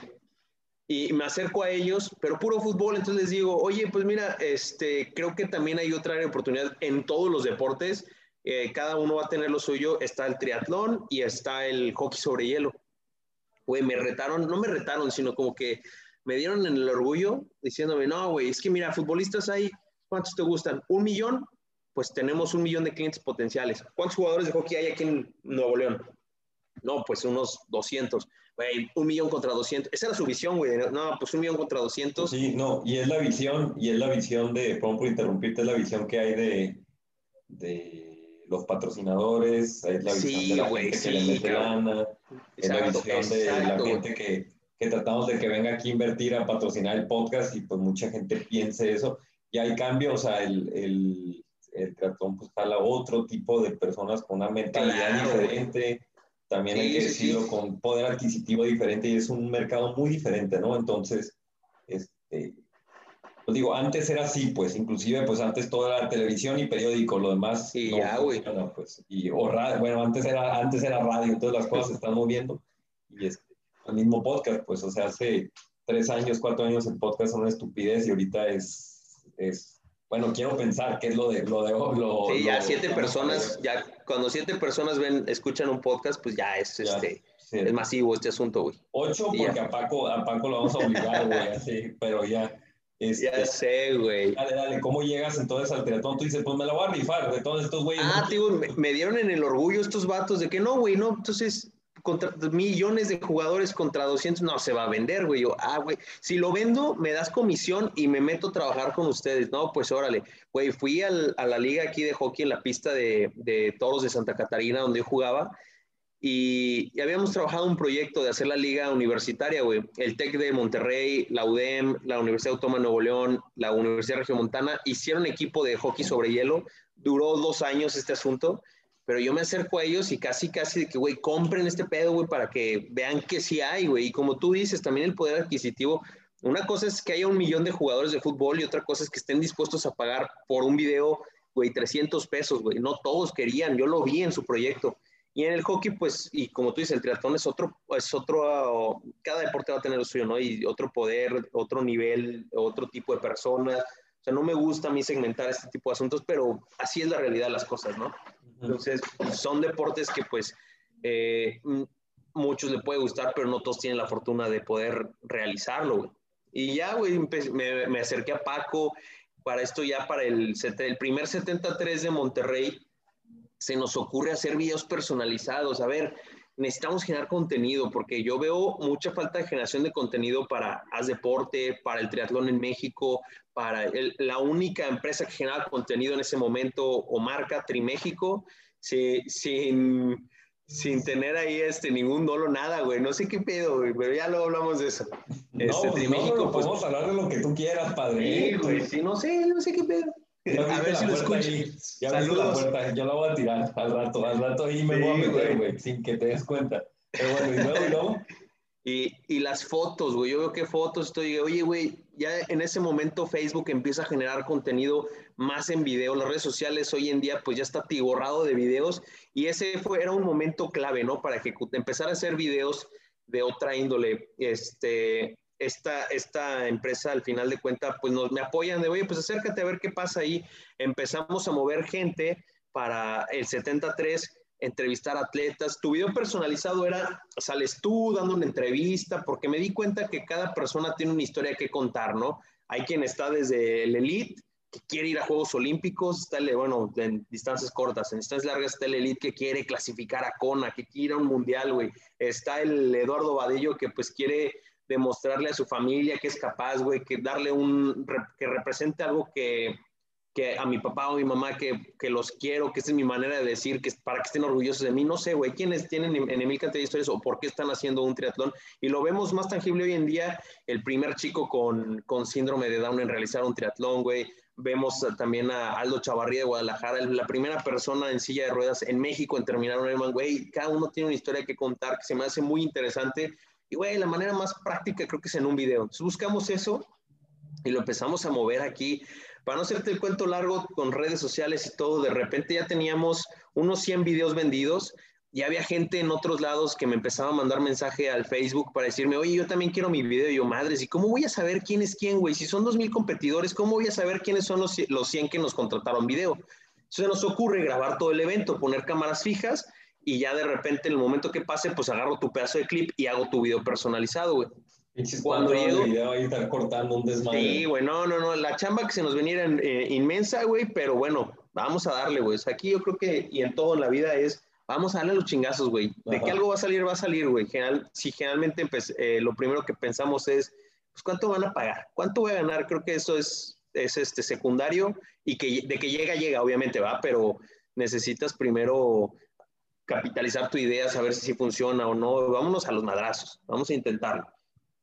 y me acerco a ellos, pero puro fútbol, entonces les digo, oye, pues mira, este, creo que también hay otra oportunidad en todos los deportes. Eh, cada uno va a tener lo suyo. Está el triatlón y está el hockey sobre hielo. Güey, me retaron, no me retaron, sino como que me dieron en el orgullo diciéndome, no, güey, es que mira, futbolistas hay, ¿cuántos te gustan? ¿Un millón? Pues tenemos un millón de clientes potenciales. ¿Cuántos jugadores de hockey hay aquí en Nuevo León? No, pues unos 200. Güey, un millón contra 200. Esa era su visión, güey. No, pues un millón contra 200. Sí, no, y es la visión, y es la visión de, perdón por interrumpirte, es la visión que hay de, de los patrocinadores, es la visión de la gente que le mete lana, es la visión de la gente que, que tratamos de que venga aquí a invertir a patrocinar el podcast y pues mucha gente piense eso. Y hay cambios, o sea, el, el, el cartón pues jala otro tipo de personas con una mentalidad diferente también hay que decirlo con poder adquisitivo diferente y es un mercado muy diferente, ¿no? Entonces, este, pues digo, antes era así, pues, inclusive, pues antes toda la televisión y periódico, lo demás. Sí, ya, güey. Pues, y, o radio, bueno, antes era, antes era radio, todas las cosas se están moviendo. Y este, el mismo podcast, pues, o sea, hace tres años, cuatro años el podcast es una estupidez y ahorita es, es bueno, quiero pensar que es lo de... Lo de lo, sí, ya siete personas, ya cuando siete personas ven, escuchan un podcast, pues ya es, este, es masivo este asunto, güey. Ocho, porque a Paco, a Paco lo vamos a obligar, güey, así, pero ya... Este, ya sé, güey. Dale, dale, ¿cómo llegas entonces al triatlón? Tú dices, pues me la voy a rifar de todos estos güeyes. Ah, tío, me, me, dieron en el orgullo estos vatos de que no, güey, no, entonces contra millones de jugadores contra 200, no se va a vender, güey. Yo, ah, güey, si lo vendo, me das comisión y me meto a trabajar con ustedes. No, pues órale, güey, fui al, a la liga aquí de hockey en la pista de, de Toros de Santa Catarina, donde yo jugaba, y, habíamos trabajado un proyecto de hacer la liga universitaria, güey. El TEC de Monterrey, la UDEM, la Universidad Autónoma de Nuevo León, la Universidad Regiomontana, hicieron equipo de hockey sobre hielo. Duró dos años este asunto pero yo me acerco a ellos y casi, casi de que, güey, compren este pedo, güey, para que vean que sí hay, güey. Y como tú dices, también el poder adquisitivo. Una cosa es que haya un millón de jugadores de fútbol y otra cosa es que estén dispuestos a pagar por un video, güey, 300 pesos, güey. No todos querían, yo lo vi en su proyecto. Y en el hockey, pues, y como tú dices, el triatlón es otro, es otro, cada deporte va a tener lo suyo, ¿no? Y otro poder, otro nivel, otro tipo de personas. O sea, no me gusta a mí segmentar este tipo de asuntos, pero así es la realidad de las cosas, ¿no? Entonces, son deportes que, pues, eh, muchos le puede gustar, pero no todos tienen la fortuna de poder realizarlo, güey. Y ya, güey, me, me, acerqué a Paco para esto ya para el, el primer 73 de Monterrey se nos ocurre hacer videos personalizados. A ver, necesitamos generar contenido porque yo veo mucha falta de generación de contenido para Haz Deporte, para el triatlón en México, para la única empresa que genera contenido en ese momento o marca Triméxico, sin, sin tener ahí este, ningún dolo, nada, güey. No sé qué pedo, güey, pero ya luego hablamos de eso. Este, no, Triméxico, no, pues, podemos hablar de lo que tú quieras, padre. Sí, güey, sí, no sé, no sé qué pedo. A ver si lo escuchas. Ya Saludos. la puerta, yo la voy a tirar al rato, al rato ahí me voy a meter, güey, sin que te des cuenta. Pero bueno, y luego, y luego. Y, y, las fotos, güey, yo veo qué fotos estoy, oye, güey, ya en ese momento Facebook empieza a generar contenido más en video, las redes sociales hoy en día pues ya está tiborrado de videos y ese fue, era un momento clave, ¿no? Para ejecutar, empezar a hacer videos de otra índole, este, esta, esta empresa al final de cuentas pues nos, me apoyan de, oye, pues acércate a ver qué pasa ahí. Empezamos a mover gente para el 73, entrevistar atletas. Tu video personalizado era, sales tú dando una entrevista, porque me di cuenta que cada persona tiene una historia que contar, ¿no? Hay quien está desde el elite, que quiere ir a Juegos Olímpicos, está el, bueno, en distancias cortas, en distancias largas está el elite que quiere clasificar a Kona, que quiere ir a un mundial, güey. Está el Eduardo Vadillo que pues quiere demostrarle a su familia que es capaz, güey, que darle un, que represente algo que, que a mi papá o mi mamá que, que, los quiero, que esa es mi manera de decir, que para que estén orgullosos de mí. No sé, güey, quiénes tienen en, en mil cantidad de historias o por qué están haciendo un triatlón. Y lo vemos más tangible hoy en día, el primer chico con, con síndrome de Down en realizar un triatlón, güey. Vemos también a Aldo Chavarría de Guadalajara, la primera persona en silla de ruedas en México en terminar un Ironman, güey. Cada uno tiene una historia que contar que se me hace muy interesante y, güey, la manera más práctica creo que es en un video. Entonces buscamos eso y lo empezamos a mover aquí. Para no hacerte el cuento largo con redes sociales y todo, de repente ya teníamos unos 100 videos vendidos y había gente en otros lados que me empezaba a mandar mensaje al Facebook para decirme, oye, yo también quiero mi video. Y yo, madres, ¿y cómo voy a saber quién es quién, güey? Si son 2.000 competidores, ¿cómo voy a saber quiénes son los, los 100 que nos contrataron video? Entonces nos ocurre grabar todo el evento, poner cámaras fijas y ya de repente en el momento que pase, pues agarro tu pedazo de clip y hago tu video personalizado, güey. Cuando llego... Video ahí estar cortando un desmadre. Sí, güey, no, no, no, la chamba que se nos venía era eh, inmensa, güey, pero bueno, vamos a darle, güey. aquí yo creo que, y en todo en la vida es, vamos a darle los chingazos, güey. De que algo va a salir, va a salir, güey. General, si generalmente pues, eh, lo primero que pensamos es, pues, ¿cuánto van a pagar? ¿Cuánto voy a ganar? Creo que eso es, es este, secundario y que de que llega, llega, obviamente, va, pero necesitas primero capitalizar tu idea, saber si funciona o no. Vámonos a los madrazos, vamos a intentarlo.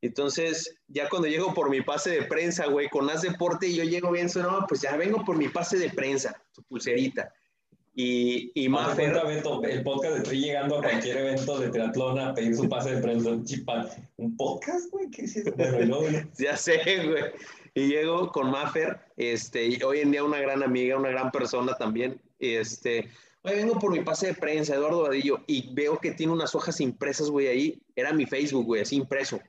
Entonces, ya cuando llego por mi pase de prensa, güey, con Haz Deporte, y yo llego bien, no, pues ya vengo por mi pase de prensa, tu pulserita. Y, y Maffer... el podcast estoy llegando a cualquier evento de triatlón a pedir su pase de prensa, un ¿Un podcast, güey? ¿Qué es eso? ya sé, güey. Y llego con Maffer, este, hoy en día una gran amiga, una gran persona también, este, vengo por mi pase de prensa, Eduardo Vadillo, y veo que tiene unas hojas impresas, güey, ahí. Era mi Facebook, güey, así impreso.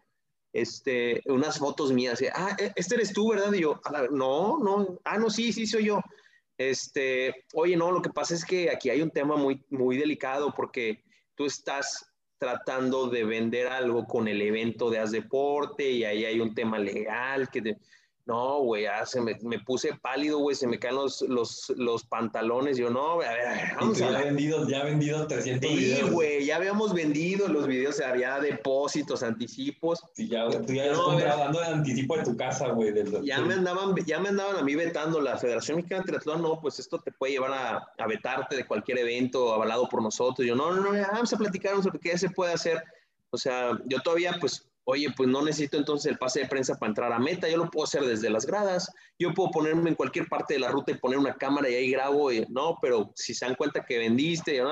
Este, unas fotos mías. Ah, e, este eres tú, ¿verdad? Y yo, no, no, ah, no, sí, sí, soy yo. Este, oye, no, lo que pasa es que aquí hay un tema muy, muy delicado porque tú estás tratando de vender algo con el evento de Haz Deporte y ahí hay un tema legal que... te no, güey, ya se me, me puse pálido, güey, se me caen los, los, los pantalones. Yo, no, a ver, a ver vamos a ver. Ya vendido, ya vendido 300 sí, güey, ya habíamos vendido los videos, había depósitos, anticipos. Sí, ya, tú ya comprado dando de anticipo de tu casa, güey. Ya, me andaban, ya me andaban a mí vetando la Federación Mexicana de Triatlón, no, pues esto te puede llevar a, a vetarte de cualquier evento avalado por nosotros. Yo, no, no, no, ya vamos a platicar sobre qué se puede hacer. O sea, yo todavía, pues, Oye, pues no necesito entonces el pase de prensa para entrar a meta, yo lo puedo hacer desde las gradas, yo puedo ponerme en cualquier parte de la ruta y poner una cámara y ahí grabo, y, no, pero si se dan cuenta que vendiste,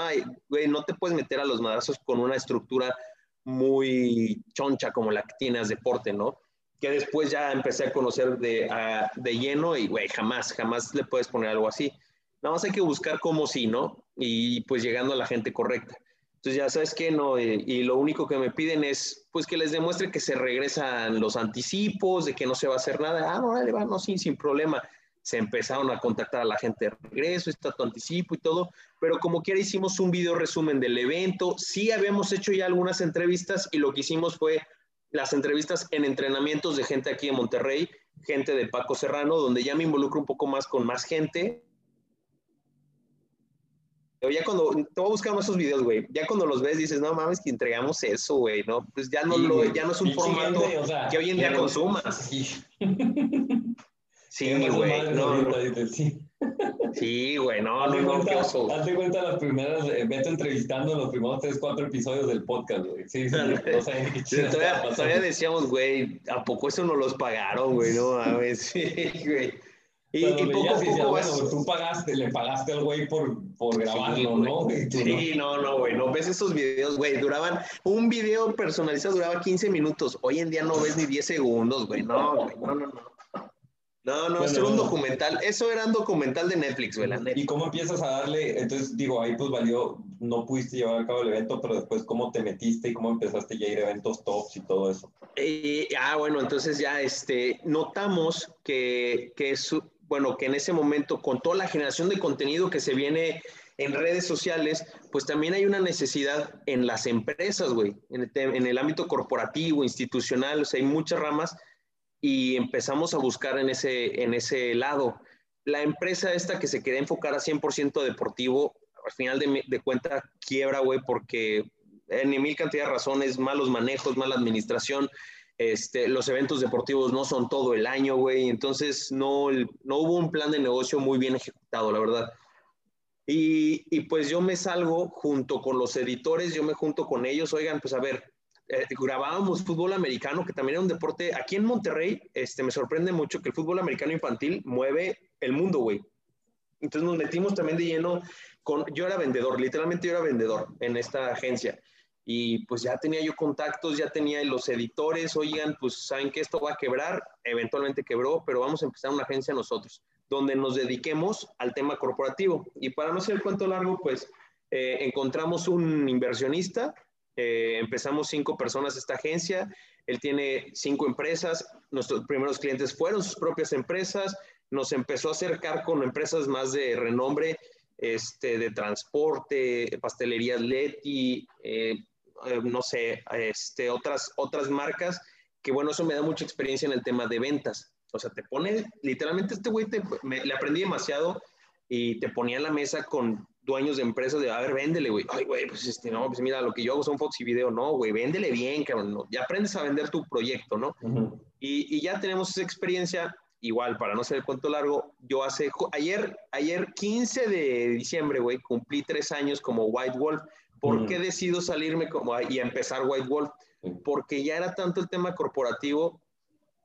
güey, no te puedes meter a los madrazos con una estructura muy choncha como la que tienes deporte, ¿no? Que después ya empecé a conocer de, de lleno y, güey, jamás, jamás le puedes poner algo así. Nada más hay que buscar cómo sí, ¿no? Y pues llegando a la gente correcta. Entonces ya sabes que no, y, y lo único que me piden es pues que les demuestre que se regresan los anticipos, de que no se va a hacer nada. Ah, no, dale, va, no, sí, sin problema. Se empezaron a contactar a la gente de regreso, está tu anticipo y todo, pero como quiera hicimos un video resumen del evento. Sí habíamos hecho ya algunas entrevistas y lo que hicimos fue las entrevistas en entrenamientos de gente aquí en Monterrey, gente de Paco Serrano, donde ya me involucro un poco más con más gente ya cuando, te voy a buscar esos videos, güey, ya cuando los ves dices, no mames, que entregamos eso, güey, ¿no? Pues ya no, Sí, lo, ya no es un formato siguiente, o sea, que hoy en día no- consumas. Sí. Sí, no güey, no, no. sí. sí, güey, no, no, Hazte no, cuenta, qué oso. hazte cuenta las primeras, eh, vete entrevistando en los primeros tres, cuatro episodios del podcast, güey. Sí, sí, no sé qué todavía, todavía decíamos, güey, ¿a poco eso no los pagaron, güey? No mames, sí, güey. Y, y poco a poco vas... bueno, tú pagaste, le pagaste al güey por, por grabarlo, güey. ¿no? Y tú, Sí, no, no, güey, no ves esos videos, güey, duraban, un video personalizado duraba 15 minutos, hoy en día no ves ni 10 segundos, güey, no, güey, no, no, no. No, no, Bueno, eso era un documental, eso era un documental de Netflix, güey, la neta. ¿Y cómo empiezas a darle? Entonces, digo, ahí pues valió, no pudiste llevar a cabo el evento, pero después, ¿cómo te metiste y cómo empezaste ya a ir a eventos tops y todo eso? Eh, ah, bueno, entonces ya este, notamos que, que es, bueno, que en ese momento, con toda la generación de contenido que se viene en redes sociales, pues también hay una necesidad en las empresas, güey, en el, ámbito corporativo, institucional, o sea, hay muchas ramas y empezamos a buscar en ese, en ese lado. La empresa esta que se quería enfocar a 100% deportivo, al final de, de cuenta quiebra, güey, porque en mil cantidad de razones, malos manejos, mala administración, este, los eventos deportivos no son todo el año, güey, entonces no, no hubo un plan de negocio muy bien ejecutado, la verdad. Y, pues yo me salgo junto con los editores, yo me junto con ellos, oigan, pues a ver, eh, grabábamos fútbol americano, que también era un deporte, aquí en Monterrey, este, me sorprende mucho que el fútbol americano infantil mueve el mundo, güey. Entonces nos metimos también de lleno con, yo era vendedor, literalmente yo era vendedor en esta agencia. Y pues ya tenía yo contactos, ya tenía los editores, oigan, pues saben que esto va a quebrar, eventualmente quebró, pero vamos a empezar una agencia nosotros, donde nos dediquemos al tema corporativo. Y para no hacer el cuento largo, pues eh, encontramos un inversionista, eh, empezamos cinco personas esta agencia, él tiene cinco empresas, nuestros primeros clientes fueron sus propias empresas, nos empezó a acercar con empresas más de renombre, este, de transporte, pastelerías Leti, eh, eh, no sé, este, otras, otras marcas, que bueno, eso me da mucha experiencia en el tema de ventas. O sea, te pone, literalmente este güey, te- me- le aprendí demasiado y te ponía en la mesa con dueños de empresas de, a ver, véndele, güey. Ay, güey, pues este, no, pues mira, lo que yo hago son fotos y video. No, güey, véndele bien, cabrón. no. Ya aprendes a vender tu proyecto, ¿no? Y, y ya tenemos esa experiencia. Igual, para no ser el cuento largo, yo hace, ayer, ayer 15 de diciembre, güey, cumplí tres años como White Wolf. ¿Por Ujú. qué decido salirme como, y empezar White Wolf? Porque ya era tanto el tema corporativo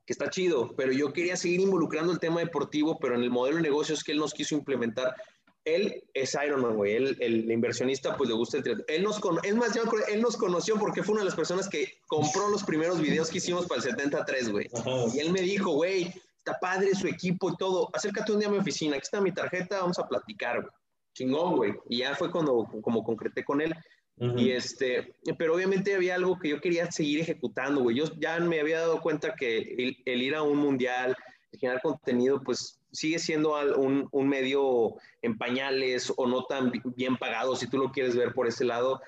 que está chido, pero yo quería seguir involucrando el tema deportivo, pero en el modelo de negocios que él nos quiso implementar, él es Ironman, güey, él, el inversionista, pues le gusta el triatlón. Él nos, es más, yo él nos conoció porque fue una de las personas que compró los primeros videos que hicimos para el 73, güey. Y él me dijo, güey, está padre su equipo y todo, acércate un día a mi oficina, aquí está mi tarjeta, vamos a platicar, güey. Chingón, güey. Y ya fue cuando como concreté con él. Ujú. Y este, pero obviamente había algo que yo quería seguir ejecutando, güey. Yo ya me había dado cuenta que el, el ir a un mundial, el generar contenido, pues sigue siendo un, un medio en pañales o no tan bi- bien pagado, si tú lo quieres ver por ese lado.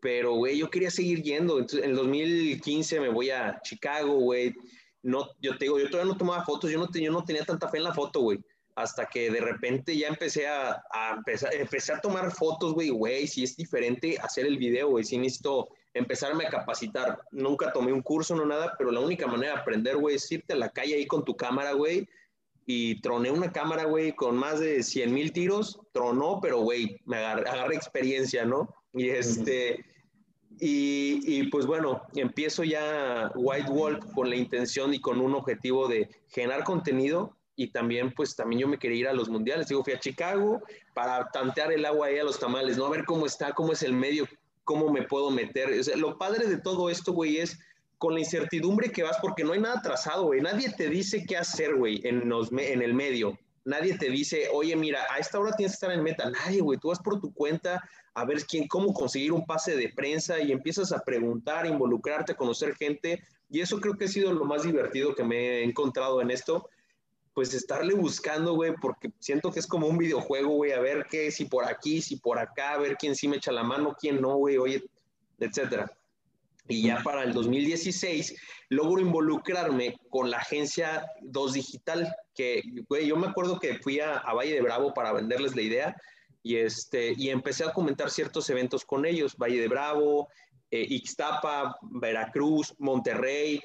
Pero, güey, yo quería seguir yendo. Entonces, en el 2015 me voy a Chicago, güey. No, yo te digo, yo todavía no tomaba fotos, yo no, te- yo no tenía tanta fe en la foto, güey hasta que de repente ya empecé a, a empezar, empecé a tomar fotos, güey, güey, si es diferente hacer el video, güey, si necesito empezarme a capacitar. Nunca tomé un curso, no nada, pero la única manera de aprender, güey, es irte a la calle ahí con tu cámara, güey, y troné una cámara, güey, con más de 100 mil tiros, tronó, pero, güey, me agarré, agarré experiencia, ¿no? Y este... Y, y, pues bueno, empiezo ya White Wolf con la intención y con un objetivo de generar contenido y también pues también yo me quería ir a los mundiales. Digo, fui a Chicago para tantear el agua ahí a los tamales, ¿no? A ver cómo está, cómo es el medio, cómo me puedo meter. O sea, lo padre de todo esto, güey, es con la incertidumbre que vas porque no hay nada trazado, güey. Nadie te dice qué hacer, güey, en, los en el medio. Nadie te dice, oye, mira, a esta hora tienes que estar en meta. Nadie, güey. Tú vas por tu cuenta a ver quién, cómo conseguir un pase de prensa y empiezas a preguntar, involucrarte, conocer gente. Y eso creo que ha sido lo más divertido que me he encontrado en esto. Pues estarle buscando, güey, porque siento que es como un videojuego, güey, a ver qué, si por aquí, si por acá, a ver quién sí me echa la mano, quién no, güey, oye, etcétera. Y ya para el 2016 logro involucrarme con la agencia 2 Digital, que, güey, yo me acuerdo que fui a, a, Valle de Bravo para venderles la idea y, este, y empecé a comentar ciertos eventos con ellos, Valle de Bravo, eh, Ixtapa, Veracruz, Monterrey,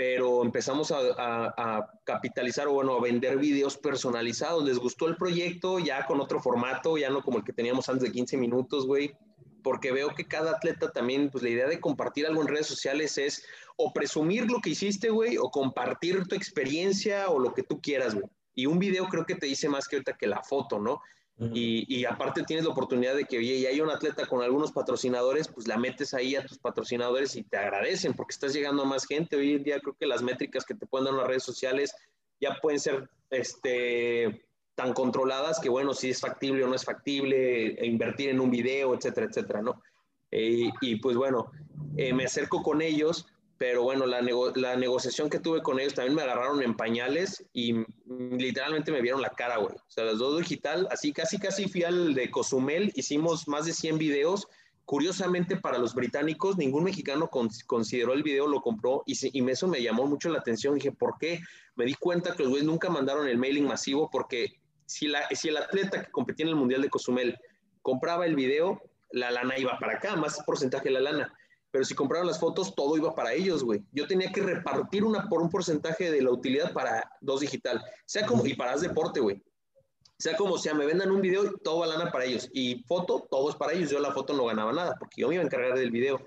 pero empezamos a, capitalizar o bueno, a vender videos personalizados. Les gustó el proyecto ya con otro formato, ya no como el que teníamos antes de 15 minutos, güey porque veo que cada atleta también, pues la idea de compartir algo en redes sociales es o presumir lo que hiciste, güey, o compartir tu experiencia o lo que tú quieras, güey. Y un video creo que te dice más que ahorita que la foto, ¿no? Y, y, aparte tienes la oportunidad de que, oye, ya hay un atleta con algunos patrocinadores, pues la metes ahí a tus patrocinadores y te agradecen porque estás llegando a más gente. Hoy en día creo que las métricas que te pueden dar las redes sociales ya pueden ser, este, tan controladas que, bueno, si es factible o no es factible, e invertir en un video, etcétera, etcétera, ¿no? Eh, y pues bueno, eh, me acerco con ellos, pero bueno, la, nego la, negociación que tuve con ellos también me agarraron en pañales y literalmente me vieron la cara, güey. O sea, las dos digital, así casi, casi fui al de Cozumel, hicimos más de 100 videos. Curiosamente, para los británicos, ningún mexicano con, consideró el video, lo compró y, y, eso me llamó mucho la atención. Dije, ¿por qué? Me di cuenta que los güeyes nunca mandaron el mailing masivo porque si, la, si el atleta que competía en el Mundial de Cozumel compraba el video, la lana iba para acá, más porcentaje de la lana. Pero si compraban las fotos, todo iba para ellos, güey. Yo tenía que repartir una por un porcentaje de la utilidad para dos digital. Sea como, y para deporte, güey. Sea como sea, me vendan un video, todo va lana para ellos. Y foto, todo es para ellos. Yo la foto no ganaba nada, porque yo me iba a encargar del video.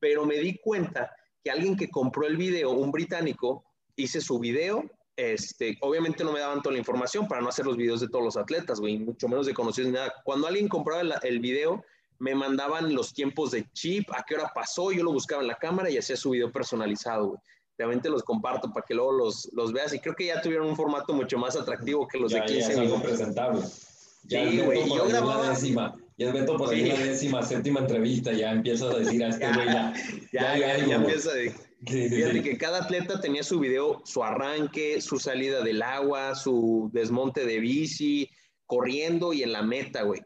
Pero me di cuenta que alguien que compró el video, un británico, hice su video, este, obviamente no me daban toda la información para no hacer los videos de todos los atletas, güey, mucho menos de conocidos ni nada. Cuando alguien compraba el, el, video, me mandaban los tiempos de chip, a qué hora pasó, yo lo buscaba en la cámara y hacía su video personalizado, güey. Obviamente los comparto para que luego los, los veas y creo que ya tuvieron un formato mucho más atractivo que los ya, de 15 ya minutos. presentable. Ya sí, güey, yo grababa... Décima, ya es Beto por ahí sí. la décima, séptima entrevista, ya empiezas a decir a este güey, ya, ya, ya, ya, ya empieza a decir. Sí, sí, Fíjate sí. que cada atleta tenía su video, su arranque, su salida del agua, su desmonte de bici, corriendo y en la meta, güey.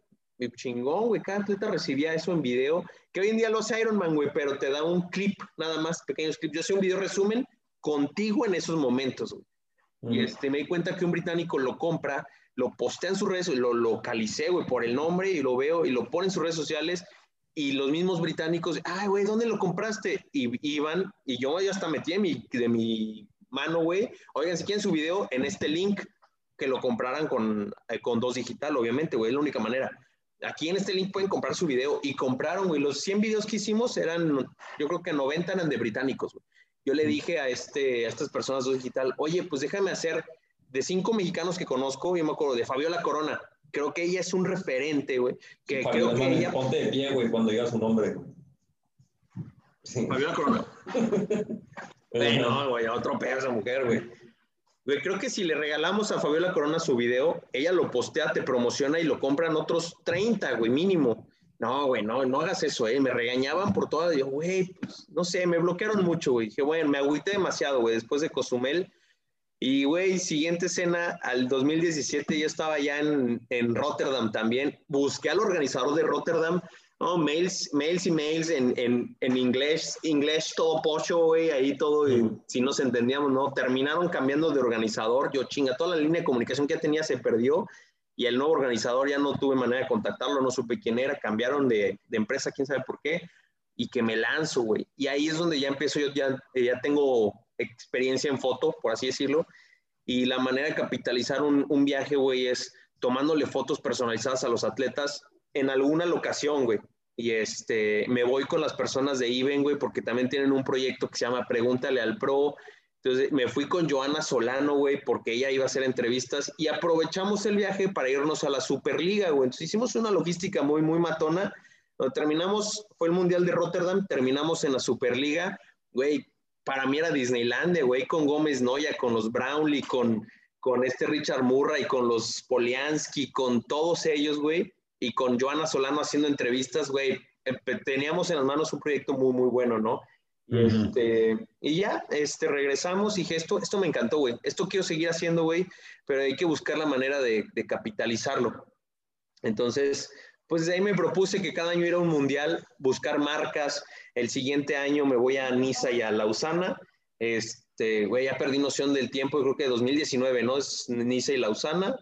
Chingón, güey. Cada atleta recibía eso en video, que hoy en día lo hace Ironman, güey, pero te da un clip, nada más, pequeños clips. Yo hacía un video resumen contigo en esos momentos, güey. Mm. Y este, me di cuenta que un británico lo compra, lo postea en sus redes, lo localicé, güey, por el nombre y lo veo y lo pone en sus redes sociales y los mismos británicos, ay, güey, ¿dónde lo compraste? Y iban, y yo ya hasta metí de mi, de mi mano, güey, oigan, si quieren su video, en este link, que lo compraran con, eh, con dos digital, obviamente, güey, es la única manera. Aquí en este link pueden comprar su video, y compraron, güey, los 100 videos que hicimos eran, yo creo que 90 eran de británicos, güey. Yo le dije a, este, a estas personas dos digital, oye, pues déjame hacer de cinco mexicanos que conozco, yo me acuerdo de Fabiola Corona, creo que ella es un referente, güey. Que sí, creo que ella... Ponte de pie, güey, cuando diga su nombre. Sí. Fabiola Corona. No, güey, otro pedo esa mujer, güey. Güey, creo que si le regalamos a Fabiola Corona su video, ella lo postea, te promociona y lo compran otros 30, güey, mínimo. No, güey, no, no hagas eso, eh. Me regañaban por todas. Yo, güey, pues, no sé, me bloquearon mucho, güey. Dije, bueno, me agüité demasiado, güey, después de Cozumel. Y, güey, siguiente escena, al 2017 yo estaba ya en, en, Rotterdam también. Busqué al organizador de Rotterdam, ¿no? Mails, mails y mails en, en, en inglés, inglés todo pocho, güey, ahí todo, y, si nos entendíamos, ¿no? Terminaron cambiando de organizador. Yo, chinga, toda la línea de comunicación que ya tenía se perdió y el nuevo organizador ya no tuve manera de contactarlo, no supe quién era, cambiaron de, de empresa, quién sabe por qué, y que me lanzo, güey. Y ahí es donde ya empiezo, yo ya, ya tengo experiencia en foto, por así decirlo, y la manera de capitalizar un, un viaje, güey, es tomándole fotos personalizadas a los atletas en alguna locación, güey. Y este, me voy con las personas de Iben, güey, porque también tienen un proyecto que se llama Pregúntale al Pro. Entonces me fui con Joana Solano, güey, porque ella iba a hacer entrevistas y aprovechamos el viaje para irnos a la Superliga, güey. Entonces hicimos una logística muy, muy matona. Cuando terminamos, fue el Mundial de Rotterdam, terminamos en la Superliga, güey, para mí era Disneylandia, güey, con Gómez Noya, con los Brownlee, con, con este Richard Murray, con los Poliansky, con todos ellos, güey, y con Joana Solano haciendo entrevistas, güey, teníamos en las manos un proyecto muy, muy bueno, ¿no? este, y ya, este, regresamos y dije, esto, esto me encantó, güey, esto quiero seguir haciendo, güey, pero hay que buscar la manera de, de capitalizarlo. Entonces, pues de ahí me propuse que cada año ir a un mundial, buscar marcas. El siguiente año me voy a Niza y a Lausana. Este, güey, ya perdí noción del tiempo, creo que 2019, ¿no? Es Niza y Lausana.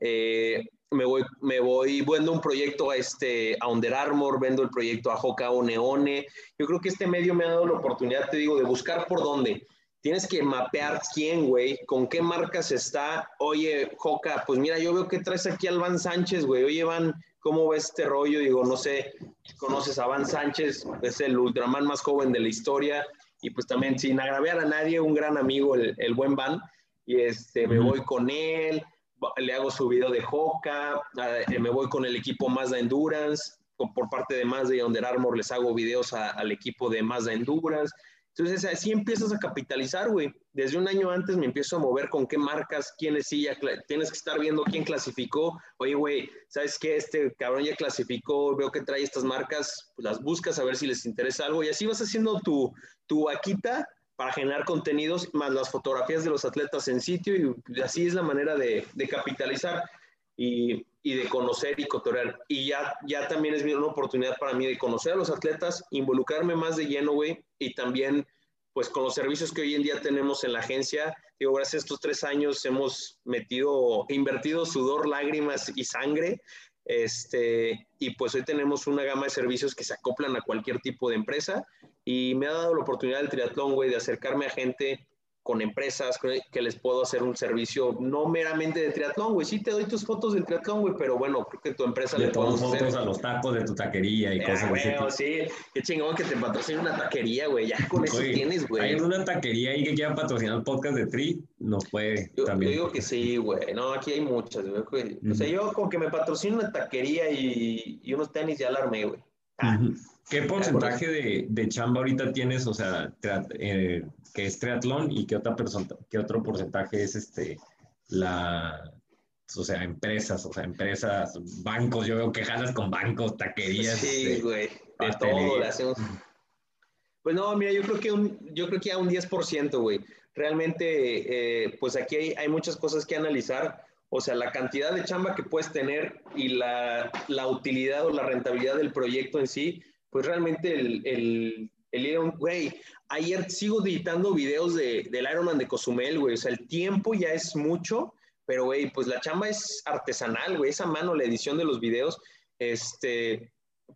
Eh, me voy, me voy, vendo un proyecto a, este, a Under Armour, vendo el proyecto a Hoka o Neone. Yo creo que este medio me ha dado la oportunidad, te digo, de buscar por dónde. Tienes que mapear quién, güey, con qué marcas está. Oye, Joca, pues mira, yo veo que traes aquí al Van Sánchez, güey. Oye, Van, ¿cómo ves este rollo? Digo, no sé, conoces a Van Sánchez, es el Ultraman más joven de la historia. Y pues también, sin agraviar a nadie, un gran amigo, el, el buen Van. Y este, me voy con él, le hago su video de Joca, eh, me voy con el equipo Mazda Endurance, por parte de Mazda y Under Armour les hago videos al equipo de Mazda Endurance. Entonces, así empiezas a capitalizar, güey. Desde un año antes me empiezo a mover con qué marcas, quiénes sí, ya tienes que estar viendo quién clasificó. Oye, güey, ¿sabes qué? Este cabrón ya clasificó, veo que trae estas marcas, pues las buscas a ver si les interesa algo y así vas haciendo tu, tu vaquita para generar contenidos, más las fotografías de los atletas en sitio y así es la manera de, capitalizar. Y, y, de conocer y cotorear. Y ya, ya también es una oportunidad para mí de conocer a los atletas, involucrarme más de lleno, güey, y también, pues con los servicios que hoy en día tenemos en la agencia, digo, gracias a estos tres años hemos metido, invertido sudor, lágrimas y sangre, este, y pues hoy tenemos una gama de servicios que se acoplan a cualquier tipo de empresa, y me ha dado la oportunidad del triatlón, güey, de acercarme a gente con empresas que les puedo hacer un servicio no meramente de triatlón, güey. Sí te doy tus fotos del triatlón, güey, pero bueno, creo que tu empresa le, le tomas fotos a los tacos de tu taquería y cosas así. Sí, qué chingón que te patrocine una taquería, güey. Ya con eso tienes, güey. Hay una taquería ahí que quiera patrocinar el podcast de Tri, nos puede yo, también. Yo digo que sí, güey. No, aquí hay muchas, güey. O sea, yo con que me patrocine una taquería y, y unos tenis ya alarmé, güey. Ah. ¿Qué porcentaje de, de, chamba ahorita tienes, o sea, eh, que es triatlón y qué, otra persona, qué otro porcentaje es este, la, o sea, empresas, o sea, empresas, bancos, yo veo que jalas con bancos, taquerías. Sí, este, güey, de todo le hacemos. Pues no, mira, yo creo que, un, yo creo que a un 10%, güey. Realmente, eh, pues aquí hay, hay muchas cosas que analizar. O sea, la cantidad de chamba que puedes tener y la, la utilidad o la rentabilidad del proyecto en sí, pues realmente el, el, el güey, ayer sigo editando videos de, del Ironman de Cozumel, güey, o sea, el tiempo ya es mucho, pero, güey, pues la chamba es artesanal, güey, esa mano, la edición de los videos, este,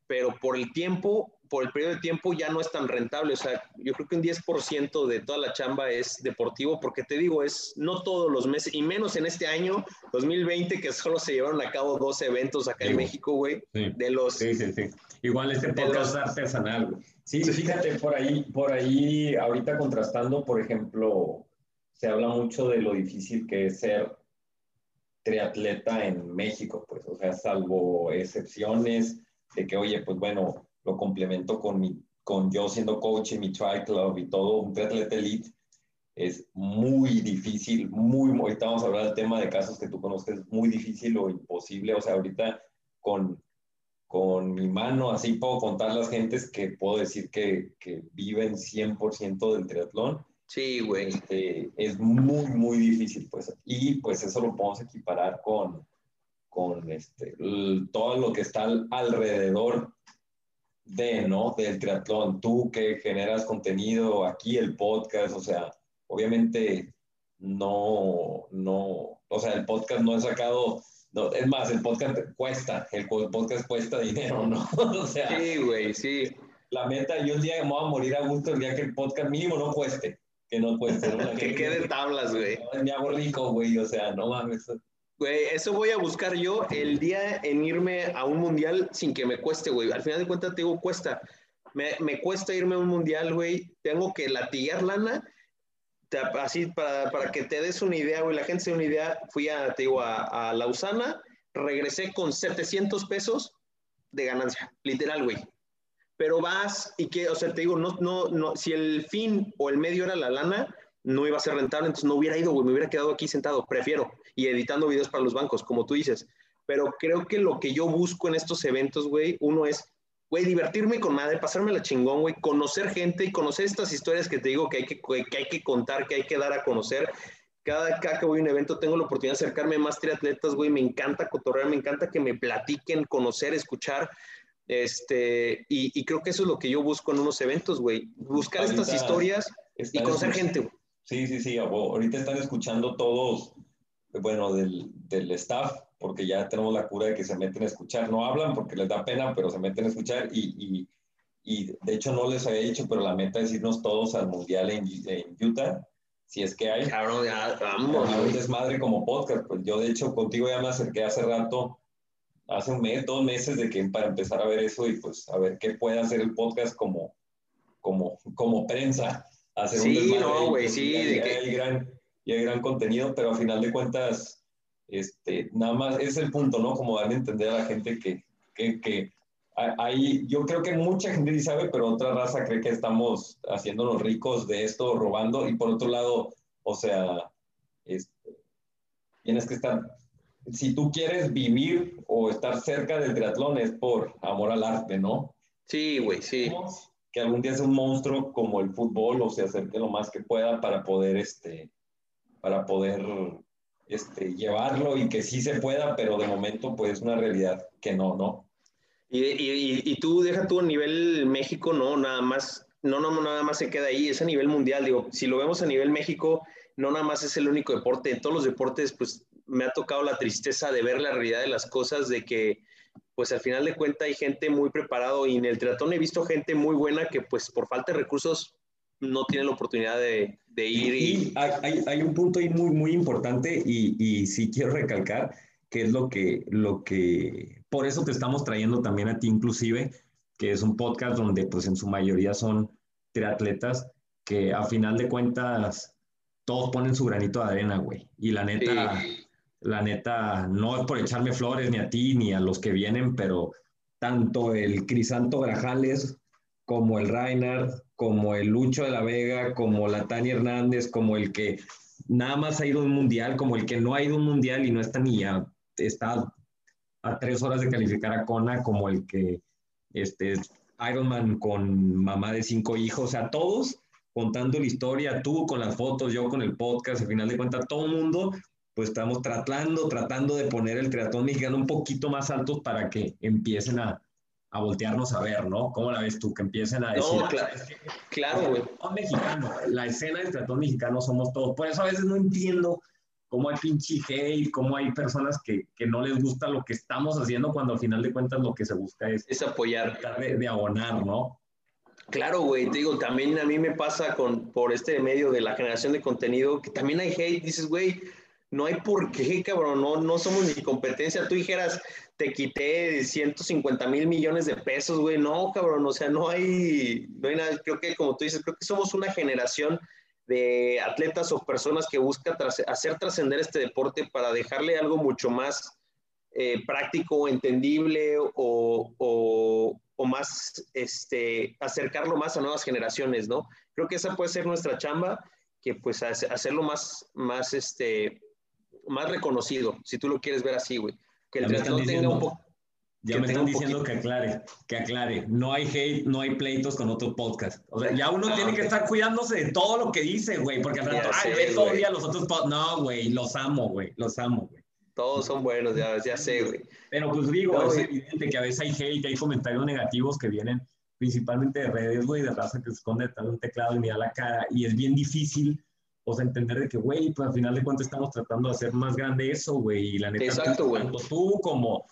pero por el tiempo, por el periodo de tiempo ya no es tan rentable. O sea, yo creo que un 10% de toda la chamba es deportivo, porque te digo, es no todos los meses, y menos en este año, 2020, que solo se llevaron a cabo dos eventos acá en México, güey. Sí. De los. Sí, sí, sí. Igual este podcast es artesanal, güey. Sí, fíjate, por ahí, por ahí, ahorita contrastando, por ejemplo, se habla mucho de lo difícil que es ser triatleta en México, pues, o sea, salvo excepciones de que, oye, pues bueno, lo complemento con, mi, con yo siendo coach y mi tri club y todo, un triatleta elite, es muy difícil, muy, ahorita vamos a hablar del tema de casos que tú conoces, muy difícil o imposible, o sea, ahorita con, con mi mano, así puedo contar las gentes que puedo decir que, que viven 100% del triatlón. Sí, güey. Este, es muy, muy difícil, pues. Y pues eso lo podemos equiparar con, con este, todo lo que está alrededor de, ¿no? Del triatlón. Tú que generas contenido aquí, el podcast, o sea, obviamente no, no, o sea, el podcast no ha sacado, no, es más, el podcast cuesta, el podcast cuesta dinero, ¿no? o sea, sí, güey, sí. La meta, yo el día que me voy a morir a gusto, el día que el podcast mínimo no cueste, que no cueste. ¿no? que quede tablas, güey. Me hago rico, güey, o sea, no mames. Güey, eso voy a buscar yo el día en irme a un mundial sin que me cueste, güey. Al final de cuentas, te digo, cuesta. Me, me cuesta irme a un mundial, güey. Tengo que latigar lana. Te, así, para, para, que te des una idea, güey, la gente se dé una idea, fui a, te digo, a, a Lausana, regresé con 700 pesos de ganancia, literal, güey. Pero vas y que, o sea, te digo, no, no, no, si el fin o el medio era la lana, no iba a ser rentable, entonces no hubiera ido, güey, me hubiera quedado aquí sentado, prefiero, y editando videos para los bancos, como tú dices. Pero creo que lo que yo busco en estos eventos, güey, uno es, güey, divertirme con madre, pasarme la chingón, güey, conocer gente y conocer estas historias que te digo que hay que, que hay que contar, que hay que dar a conocer. Cada, cada que voy a un evento tengo la oportunidad de acercarme a más triatletas, güey, me encanta cotorrear, me encanta que me platiquen, conocer, escuchar. Este, y, y creo que eso es lo que yo busco en unos eventos, güey. Buscar Ahorita estas historias y conocer gente, güey. Sí, sí, sí. abo- Ahorita están escuchando todos, bueno, del, del staff, porque ya tenemos la cura de que se meten a escuchar. No hablan porque les da pena, pero se meten a escuchar. Y, y, y de hecho no les había dicho, pero la meta es irnos todos al Mundial en, en Utah, si es que hay. Cabrón, ya, vamos, un desmadre como podcast. Pues yo, de hecho, contigo ya me acerqué hace rato, hace un mes, dos meses, de que para empezar a ver eso y pues a ver qué puede hacer el podcast como, como, como prensa. Hacer un Sí, desmadre no, güey, pues, sí, de que- hay gran, y hay gran contenido, pero a final de cuentas, este, nada más es el punto, ¿no? Como darle a entender a la gente que, que, que hay, yo creo que mucha gente sí sabe, pero otra raza cree que estamos haciéndonos ricos de esto, robando, y por otro lado, o sea, este, tienes que estar, si tú quieres vivir o estar cerca del triatlón es por amor al arte, ¿no? Sí, güey, sí. Que algún día sea un monstruo como el fútbol o se acerque lo más que pueda para poder, este, para poder este, llevarlo y que sí se pueda, pero de momento pues es una realidad que no, ¿no? Y, y, y tú deja tú a nivel México, no, nada más, no, no, nada más se queda ahí, es a nivel mundial, digo, si lo vemos a nivel México, no nada más es el único deporte, en todos los deportes, pues me ha tocado la tristeza de ver la realidad de las cosas, de que, pues al final de cuentas hay gente muy preparado y en el triatlón he visto gente muy buena que pues por falta de recursos no tiene la oportunidad de, de ir y... Y hay, un punto ahí muy, muy importante y, y sí quiero recalcar que es lo que, lo que, por eso te estamos trayendo también a ti inclusive, que es un podcast donde pues en su mayoría son triatletas que a final de cuentas todos ponen su granito de arena, güey. Y la neta, sí. la neta, no es por echarme flores ni a ti ni a los que vienen, pero tanto el Crisanto Grajales como el Reinhard, como el Lucho de la Vega, como la Tania Hernández, como el que nada más ha ido un mundial, como el que no ha ido a un mundial y no está ni a, está a tres horas de calificar a Kona, como el que este, Ironman con mamá de cinco hijos, o sea, todos contando la historia, tú con las fotos, yo con el podcast, al final de cuentas, todo el mundo, pues estamos tratando, tratando de poner el triatlón mexicano un poquito más altos para que empiecen a, a voltearnos a ver, ¿no? ¿Cómo la ves tú? Que empiecen a decir. No, claro, claro, güey. Mexicano, la escena del triatlón mexicano somos todos. Por eso a veces no entiendo cómo hay pinche hate, cómo hay personas que, que, no les gusta lo que estamos haciendo cuando al final de cuentas lo que se busca es, es apoyar. De, de abonar, ¿no? Claro, güey, te digo, también a mí me pasa con, por este medio de la generación de contenido, que también hay hate, dices, güey, no hay por qué, cabrón, no, no somos ni competencia. Tú dijeras, te quité 150 mil millones de pesos, güey, no, cabrón, o sea, no hay, no hay nada, creo que como tú dices, creo que somos una generación de atletas o personas que buscan tras, hacer trascender este deporte para dejarle algo mucho más eh, práctico, entendible o, o, más, este, acercarlo más a nuevas generaciones, ¿no? Creo que esa puede ser nuestra chamba, que pues hacerlo más, más, este, más reconocido, si tú lo quieres ver así, güey. Que el triatlón tenga un poco... Ya me están diciendo que aclare, que aclare. No hay hate, no hay pleitos con otros podcasts. O sea, ya uno no, tiene que estar cuidándose de todo lo que dice, güey, porque al rato, ay, ve todo día los otros podcasts. No, güey, los amo, güey, los amo, güey. Todos son buenos, ya, ya sé, güey. Pero pues digo, no, es evidente que a veces hay hate, hay comentarios negativos que vienen principalmente de redes, güey, de raza que se esconde detrás de un teclado y mira la cara. Y es bien difícil, o sea, entender de que, güey, pues al final de cuentas estamos tratando de hacer más grande eso, güey. Y la neta, Exacto, güey. tanto tú como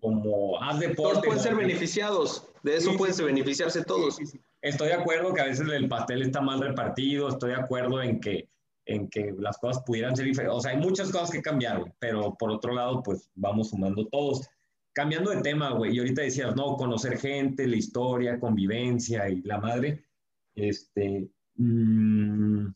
como haz deporte. Todos pueden ser beneficiados, de eso sí, pueden sí, beneficiarse todos. Sí, estoy de acuerdo que a veces el pastel está mal repartido, estoy de acuerdo en que, en que las cosas pudieran ser diferentes. O sea, hay muchas cosas que cambiar, güey, pero por otro lado, pues vamos sumando todos. Cambiando de tema, güey, y ahorita decías, no, conocer gente, la historia, convivencia y la madre. Este. Mmm,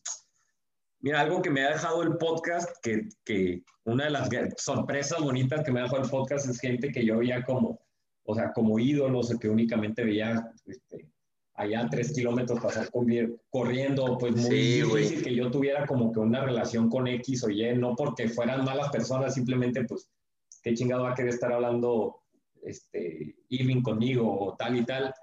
Mira, algo que me ha dejado el podcast, que, que, una de las sorpresas bonitas que me ha dejado el podcast es gente que yo veía como, o sea, como ídolos, que únicamente veía este, allá tres kilómetros pasar corriendo, pues muy Sí, difícil que yo tuviera como que una relación con X o Y, no porque fueran malas personas, simplemente pues qué chingado va a querer estar hablando este, Irving conmigo o tal y tal,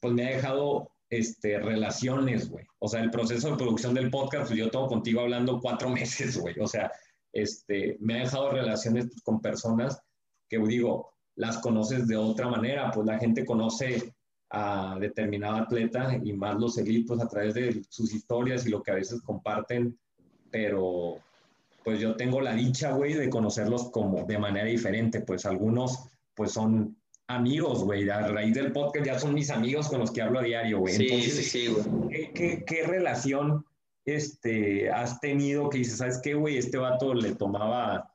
pues me ha dejado este, relaciones, güey. O sea, el proceso de producción del podcast, pues yo tengo contigo hablando cuatro meses, güey. O sea, este, me ha dejado relaciones pues, con personas que, digo, las conoces de otra manera, pues la gente conoce a determinado atleta y más los elitos a través de sus historias y lo que a veces comparten, pero pues yo tengo la dicha, güey, de conocerlos como de manera diferente, pues algunos pues son amigos, güey, a raíz del podcast ya son mis amigos con los que hablo a diario, güey. Sí, Entonces, sí, sí, güey. ¿qué, qué, qué relación este, has tenido que dices, ¿sabes qué, güey? Este vato le tomaba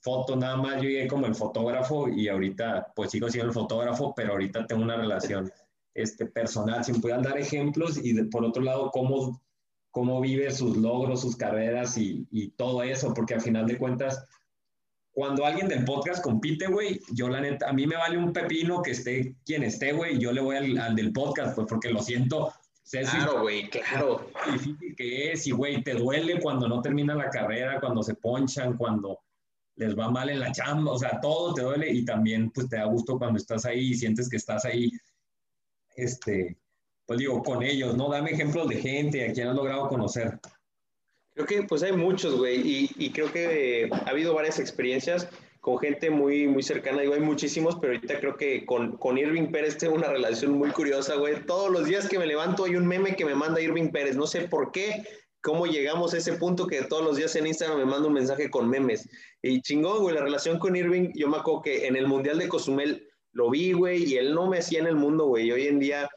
foto nada más, yo llegué como el fotógrafo y ahorita pues sigo siendo el fotógrafo, pero ahorita tengo una relación este, personal. Si me puedan dar ejemplos y de- por otro lado, cómo, cómo vive sus logros, sus carreras y, y todo eso, porque al final de cuentas, cuando alguien del podcast compite, güey, yo la neta, a mí me vale un pepino que esté quien esté, güey, yo le voy al, al del podcast, pues porque lo siento, sé Claro, güey, claro. difícil que es y, güey, te duele cuando no termina la carrera, cuando se ponchan, cuando les va mal en la chamba, o sea, todo te duele y también, pues, te da gusto cuando estás ahí y sientes que estás ahí, este, pues digo, con ellos, ¿no? Dame ejemplos de gente a quien has logrado conocer. Creo que pues hay muchos, güey, y, y creo que eh, ha habido varias experiencias con gente muy, muy cercana, digo, hay muchísimos, pero ahorita creo que con, con Irving Pérez tengo una relación muy curiosa, güey. Todos los días que me levanto hay un meme que me manda Irving Pérez, no sé por qué, cómo llegamos a ese punto que todos los días en Instagram me manda un mensaje con memes. Y chingón, güey, la relación con Irving, yo me acuerdo que en el Mundial de Cozumel lo vi, güey, y él no me hacía en el mundo, güey, y hoy en día,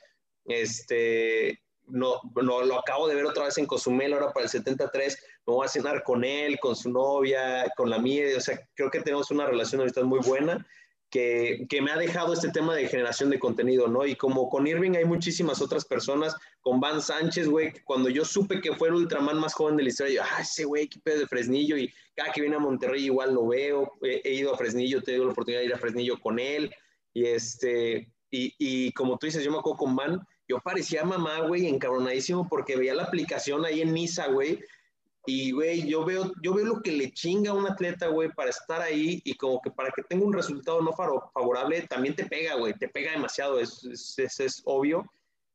este, no, no, lo acabo de ver otra vez en Cozumel, ahora para el 73, me voy a cenar con él, con su novia, con la mía, o sea, creo que tenemos una relación ahorita muy buena, que, que me ha dejado este tema de generación de contenido, ¿no? Y como con Irving hay muchísimas otras personas, con Van Sánchez, güey, cuando yo supe que fue el Ultraman más joven de la historia, yo, ah, ese güey, qué pedo de Fresnillo, y cada que viene a Monterrey igual lo veo, he, he ido a Fresnillo, he tenido la oportunidad de ir a Fresnillo con él, y este, y, y como tú dices, yo me acuerdo con Van, yo parecía mamá, güey, encabronadísimo porque veía la aplicación ahí en Niza, güey. Y, güey, yo veo, yo veo lo que le chinga a un atleta, güey, para estar ahí y como que para que tenga un resultado no favorable, también te pega, güey, te pega demasiado, es, es, es- es obvio.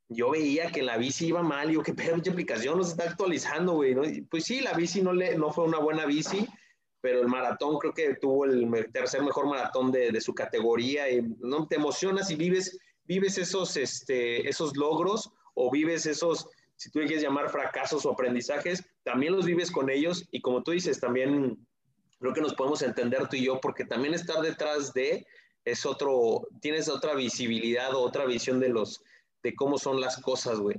Yo veía que la bici iba mal, y yo, qué pedo, pinche aplicación no se está actualizando, güey, ¿no? Pues sí, la bici no, le, no fue una buena bici, pero el maratón creo que tuvo el tercer mejor maratón de, de su categoría y no te emocionas y vives vives esos, este, esos logros o vives esos, si tú quieres llamar fracasos o aprendizajes, también los vives con ellos y como tú dices, también creo que nos podemos entender tú y yo porque también estar detrás de es otro, tienes otra visibilidad o otra visión de los, de cómo son las cosas, güey.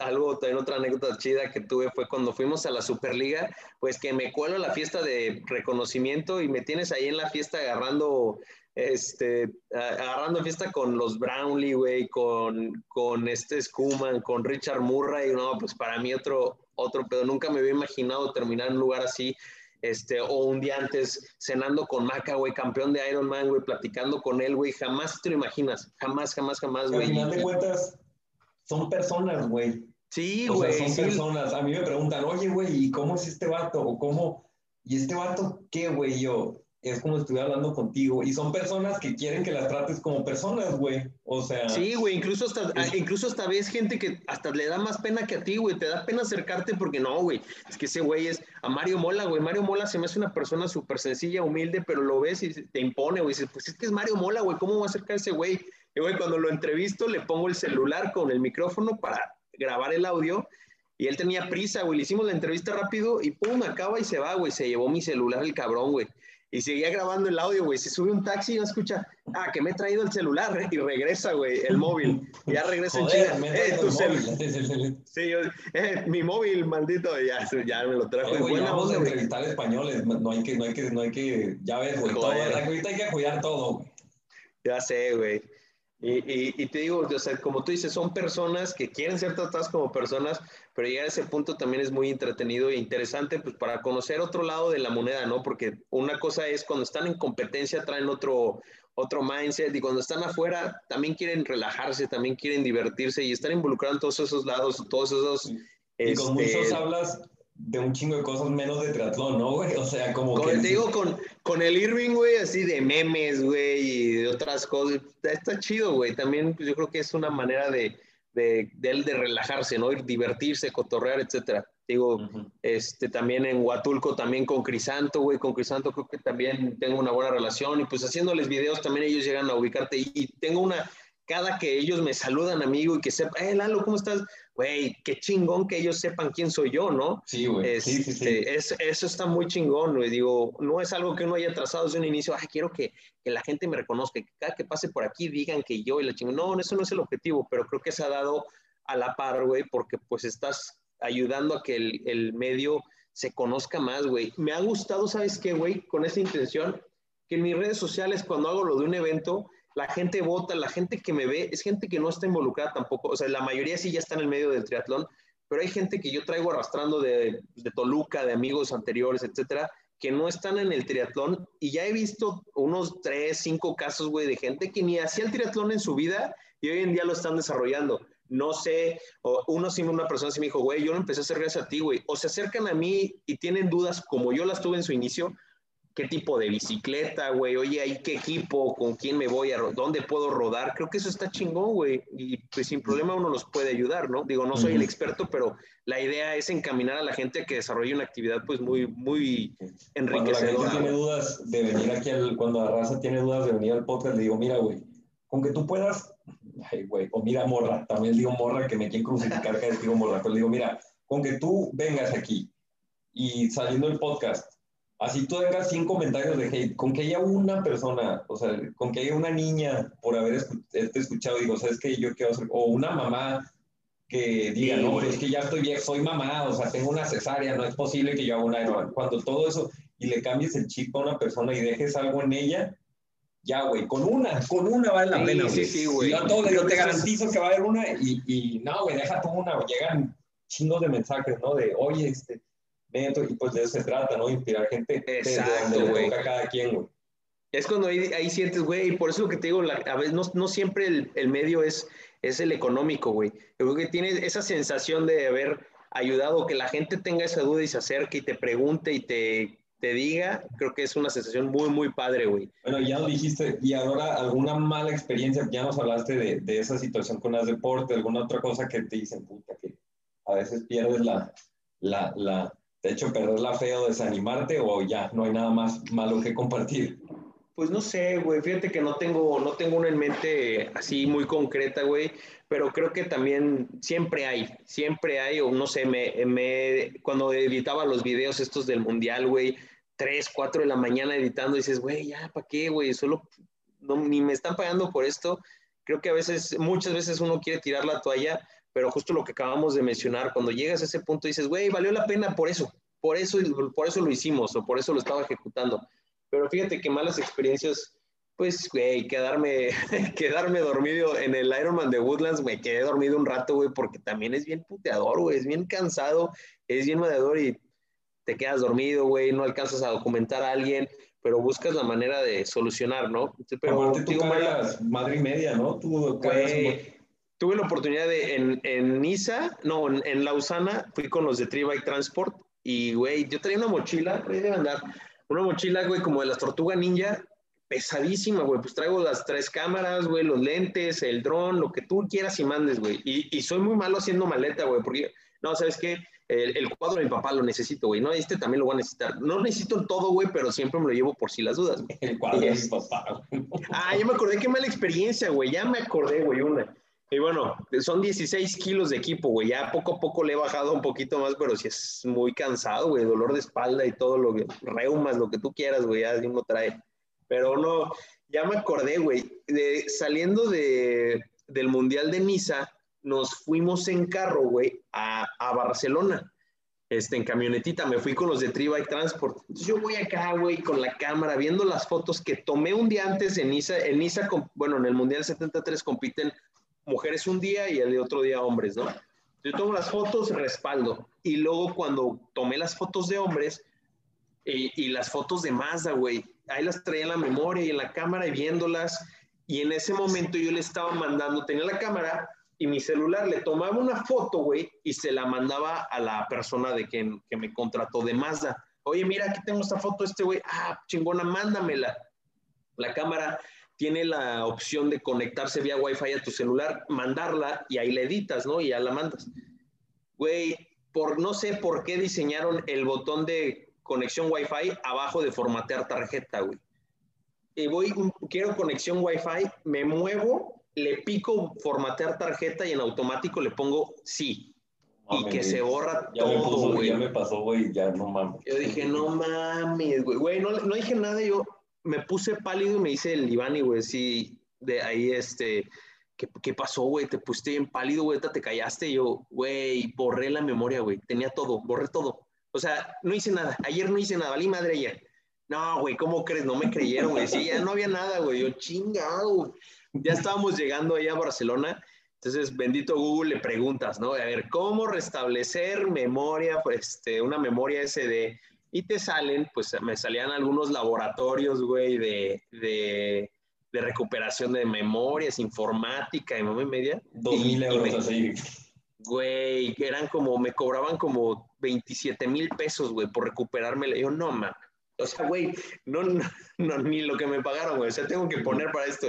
Algo, también otra anécdota chida que tuve fue cuando fuimos a la Superliga, pues que me cuelo a la fiesta de reconocimiento y me tienes ahí en la fiesta agarrando este, agarrando fiesta con los Brownlee, güey, con, con este Schumann, con Richard Murray, no, pues para mí otro, otro pedo, nunca me había imaginado terminar en un lugar así, este, o un día antes cenando con Maca, güey, campeón de Ironman, güey, platicando con él, güey, jamás te lo imaginas, jamás, jamás, jamás, Al güey. final de cuentas, son personas, güey. Sí, O sea, güey, son sí, personas. A mí me preguntan, oye, güey, ¿y cómo es este vato? O cómo, ¿y este vato qué, güey? Yo, es como si estuviera hablando contigo. Y son personas que quieren que las trates como personas, güey. O sea, Sí, güey, incluso hasta, Es- incluso hasta ves gente que hasta le da más pena que a ti, güey, te da pena acercarte porque no, güey, es que ese güey es a Mario Mola, güey, Mario Mola se me hace una persona súper sencilla, humilde, pero lo ves y te impone, güey, dices, pues es que es Mario Mola, güey, ¿cómo va a acercar a ese güey? Y, güey, cuando lo entrevisto le pongo el celular con el micrófono para grabar el audio y él tenía prisa, güey, le hicimos la entrevista rápido y pum, acaba y se va, güey, se llevó mi celular el cabrón, güey. Y seguía grabando el audio, güey. Se sube un taxi no escucha, ah, que me he traído el celular. Y regresa, güey, el móvil. Y ya regresa en joder, me Eh, tu el cel- móvil. Sí, yo, eh, mi móvil, maldito. Ya, ya me lo trajo. Eh, güey, Buena vamos a entrevistar españoles. No hay que, no hay que, no hay que, ya ves, güey. todo, ahorita hay que cuidar todo, güey. Ya sé, güey. Y, y, y, te digo, o sea, como tú dices, son personas que quieren ser tratadas como personas, pero llegar a ese punto también es muy entretenido e interesante, pues para conocer otro lado de la moneda, ¿no? Porque una cosa es cuando están en competencia traen otro, otro mindset y cuando están afuera también quieren relajarse, también quieren divertirse y estar involucrados en todos esos lados, todos esos... Y con este, muchos hablas de un chingo de cosas menos de triatlón, ¿no, güey? O sea, como con, que... Te digo, con, con el Irving, güey, así de memes, güey, y de otras cosas. Está chido, güey. También pues, yo creo que es una manera de, de, de él de relajarse, ¿no? Ir divertirse, cotorrear, etcétera. Digo, uh -huh. este, también en Huatulco, también con Crisanto, güey, con Crisanto creo que también tengo una buena relación y pues haciéndoles videos también ellos llegan a ubicarte y, y tengo una, cada que ellos me saludan, amigo, y que sepan, eh, Lalo, ¿cómo estás? Güey, qué chingón que ellos sepan quién soy yo, ¿no? Sí, güey. Este, sí, sí, sí. Es, eso está muy chingón, güey. Digo, no es algo que uno haya trazado desde un inicio, ay, quiero que, que, la gente me reconozca, que cada que pase por aquí digan que yo y la chingón. No, eso no es el objetivo, pero creo que se ha dado a la par, güey, porque pues estás ayudando a que el, el medio se conozca más, güey. Me ha gustado, ¿sabes qué, güey? Con esa intención, que en mis redes sociales, cuando hago lo de un evento, la gente vota, la gente que me ve, es gente que no está involucrada tampoco, o sea, la mayoría sí ya está en el medio del triatlón, pero hay gente que yo traigo arrastrando de, Toluca, de amigos anteriores, etcétera, que no están en el triatlón y ya he visto unos tres, cinco casos, güey, de gente que ni hacía el triatlón en su vida y hoy en día lo están desarrollando. No sé, o uno sí, una persona sí me dijo, güey, yo lo empecé a hacer gracias a ti, güey. O se acercan a mí y tienen dudas como yo las tuve en su inicio, qué tipo de bicicleta, güey, oye, ahí qué equipo, con quién me voy a, dónde puedo rodar, creo que eso está chingón, güey, y pues sin problema uno los puede ayudar, ¿no? Digo, no soy el experto, pero la idea es encaminar a la gente a que desarrolle una actividad pues muy, muy enriquecedora. Cuando la tiene dudas de venir aquí, al, cuando la raza tiene dudas de venir al podcast, le digo, mira, güey, con que tú puedas, ay, güey, o mira, morra, también digo morra, que me quieren crucificar vez digo morra, pero le digo, mira, con que tú vengas aquí y saliendo del podcast, así tú tengas 100 comentarios de hate, con que haya una persona, o sea, con que haya una niña por haber escuchado, digo, ¿sabes qué? Yo quiero hacer, o una mamá que diga, sí, no, pero es que ya estoy viejo, soy mamá, o sea, tengo una cesárea, no es posible que yo haga una. Cuando todo eso, y le cambies el chip a una persona y dejes algo en ella, ya, güey, con una, con una vale la sí, pena, Sí, sí, güey. Yo, todo, yo te garantizo que va a haber una, y, y no, güey, deja tú una, llegan chingos de mensajes, ¿no? De, oye, este, dentro, y pues de eso se trata, ¿no? Inspirar gente Exacto, desde güey. toca cada quien, güey. Es cuando ahí, ahí sientes, güey, y por eso lo que te digo, la, a veces no, no siempre el, el, medio es, es el económico, güey. Yo creo que tienes esa sensación de haber ayudado, que la gente tenga esa duda y se acerque y te pregunte y te, te diga, creo que es una sensación muy, muy padre, güey. Bueno, ya lo dijiste, y ahora alguna mala experiencia, ya nos hablaste de, de esa situación con las deportes, alguna otra cosa que te dicen, puta, que a veces pierdes la, la, la, de hecho, perder la fe o desanimarte o ya no hay nada más malo que compartir? Pues no sé, güey, fíjate que no tengo, no tengo una en mente así muy concreta, güey, pero creo que también siempre hay, siempre hay, o no sé, me, me cuando editaba los videos estos del Mundial, güey, 3, 4 de la mañana editando, dices, güey, ya, ¿para qué, güey? Solo, no, ni me están pagando por esto. Creo que a veces, muchas veces uno quiere tirar la toalla, pero justo lo que acabamos de mencionar, cuando llegas a ese punto dices, güey, valió la pena por eso, por eso, por eso lo hicimos o por eso lo estaba ejecutando. Pero fíjate que malas experiencias, pues, güey, quedarme, quedarme dormido en el Ironman de Woodlands, me quedé dormido un rato, güey, porque también es bien puteador, güey, es bien cansado, es bien madeador y te quedas dormido, güey, no alcanzas a documentar a alguien, pero buscas la manera de solucionar, ¿no? Pero Aparte, tú digo, madre y media, ¿no? Tú güey, tuve la oportunidad de, en, en Niza, no, en, en Lausana, fui con los de Tribike Transport y, güey, yo traía una mochila, güey, debe andar, una mochila, güey, como de las Tortuga Ninja, pesadísima, güey, pues traigo las tres cámaras, güey, los lentes, el dron, lo que tú quieras y mandes, güey, y, y soy muy malo haciendo maleta, güey, porque, no, ¿sabes qué? El, el, cuadro de mi papá lo necesito, güey. No, este también lo voy a necesitar. No necesito todo, güey, pero siempre me lo llevo por si las dudas. Güey. El cuadro de mi papá. Ah, ya me acordé, qué mala experiencia, güey. Ya me acordé, güey, una. Y bueno, son 16 kilos de equipo, güey. Ya poco a poco le he bajado un poquito más, pero sí es muy cansado, güey. Dolor de espalda y todo lo que, reumas, lo que tú quieras, güey, ya uno trae. Pero no, ya me acordé, güey. De, saliendo de, del Mundial de Niza, nos fuimos en carro, güey, a, a, Barcelona. este, en camionetita, me fui con los de Tribike Transport. Entonces yo voy acá, güey, con la cámara, viendo las fotos que tomé un día antes en Niza. En Niza, bueno, en el Mundial 73 compiten mujeres un día y el otro día hombres, ¿no? Yo tomo las fotos, respaldo. Y luego cuando tomé las fotos de hombres y, y las fotos de Mazda, güey, ahí las traía en la memoria y en la cámara y viéndolas. Y en ese momento yo le estaba mandando, tenía la cámara y mi celular, le tomaba una foto, güey, y se la mandaba a la persona de que, que me contrató de Mazda. Oye, mira, aquí tengo esta foto este güey. Ah, chingona, mándamela. La cámara tiene la opción de conectarse vía Wi-Fi a tu celular, mandarla y ahí la editas, ¿no? Y ya la mandas. Güey, por no sé por qué diseñaron el botón de conexión Wi-Fi abajo de formatear tarjeta, güey. Y voy, quiero conexión Wi-Fi, me muevo, le pico formatear tarjeta y en automático le pongo sí. Y que se borra ya me, todo, puso, güey. ya me pasó, güey, ya no mames. Yo dije, no mames, güey. Güey, no, no dije nada. Yo me puse pálido y me dice el Ivani, güey, sí, de ahí, este, ¿qué, qué pasó, güey? Te pusiste bien pálido, güey, te callaste. Y yo, güey, borré la memoria, güey. Tenía todo, borré todo. O sea, no hice nada. Ayer no hice nada. Valí madre ayer. No, güey, ¿cómo crees? No me creyeron, güey. Sí, ya no había nada, güey. Yo, chingado. Ya estábamos llegando allá a Barcelona. Entonces, bendito Google, le preguntas, ¿no? A ver, ¿cómo restablecer memoria, pues, este, una memoria SD? Y te salen, pues, me salían algunos laboratorios, güey, de, de, de recuperación de memorias, informática y media. Dos mil euros me- así. Güey, eran como, me cobraban como 27 mil pesos, güey, por recuperármela. Yo, no, mames. O sea, güey, no, no, no, ni lo que me pagaron, güey. O sea, tengo que poner para esto.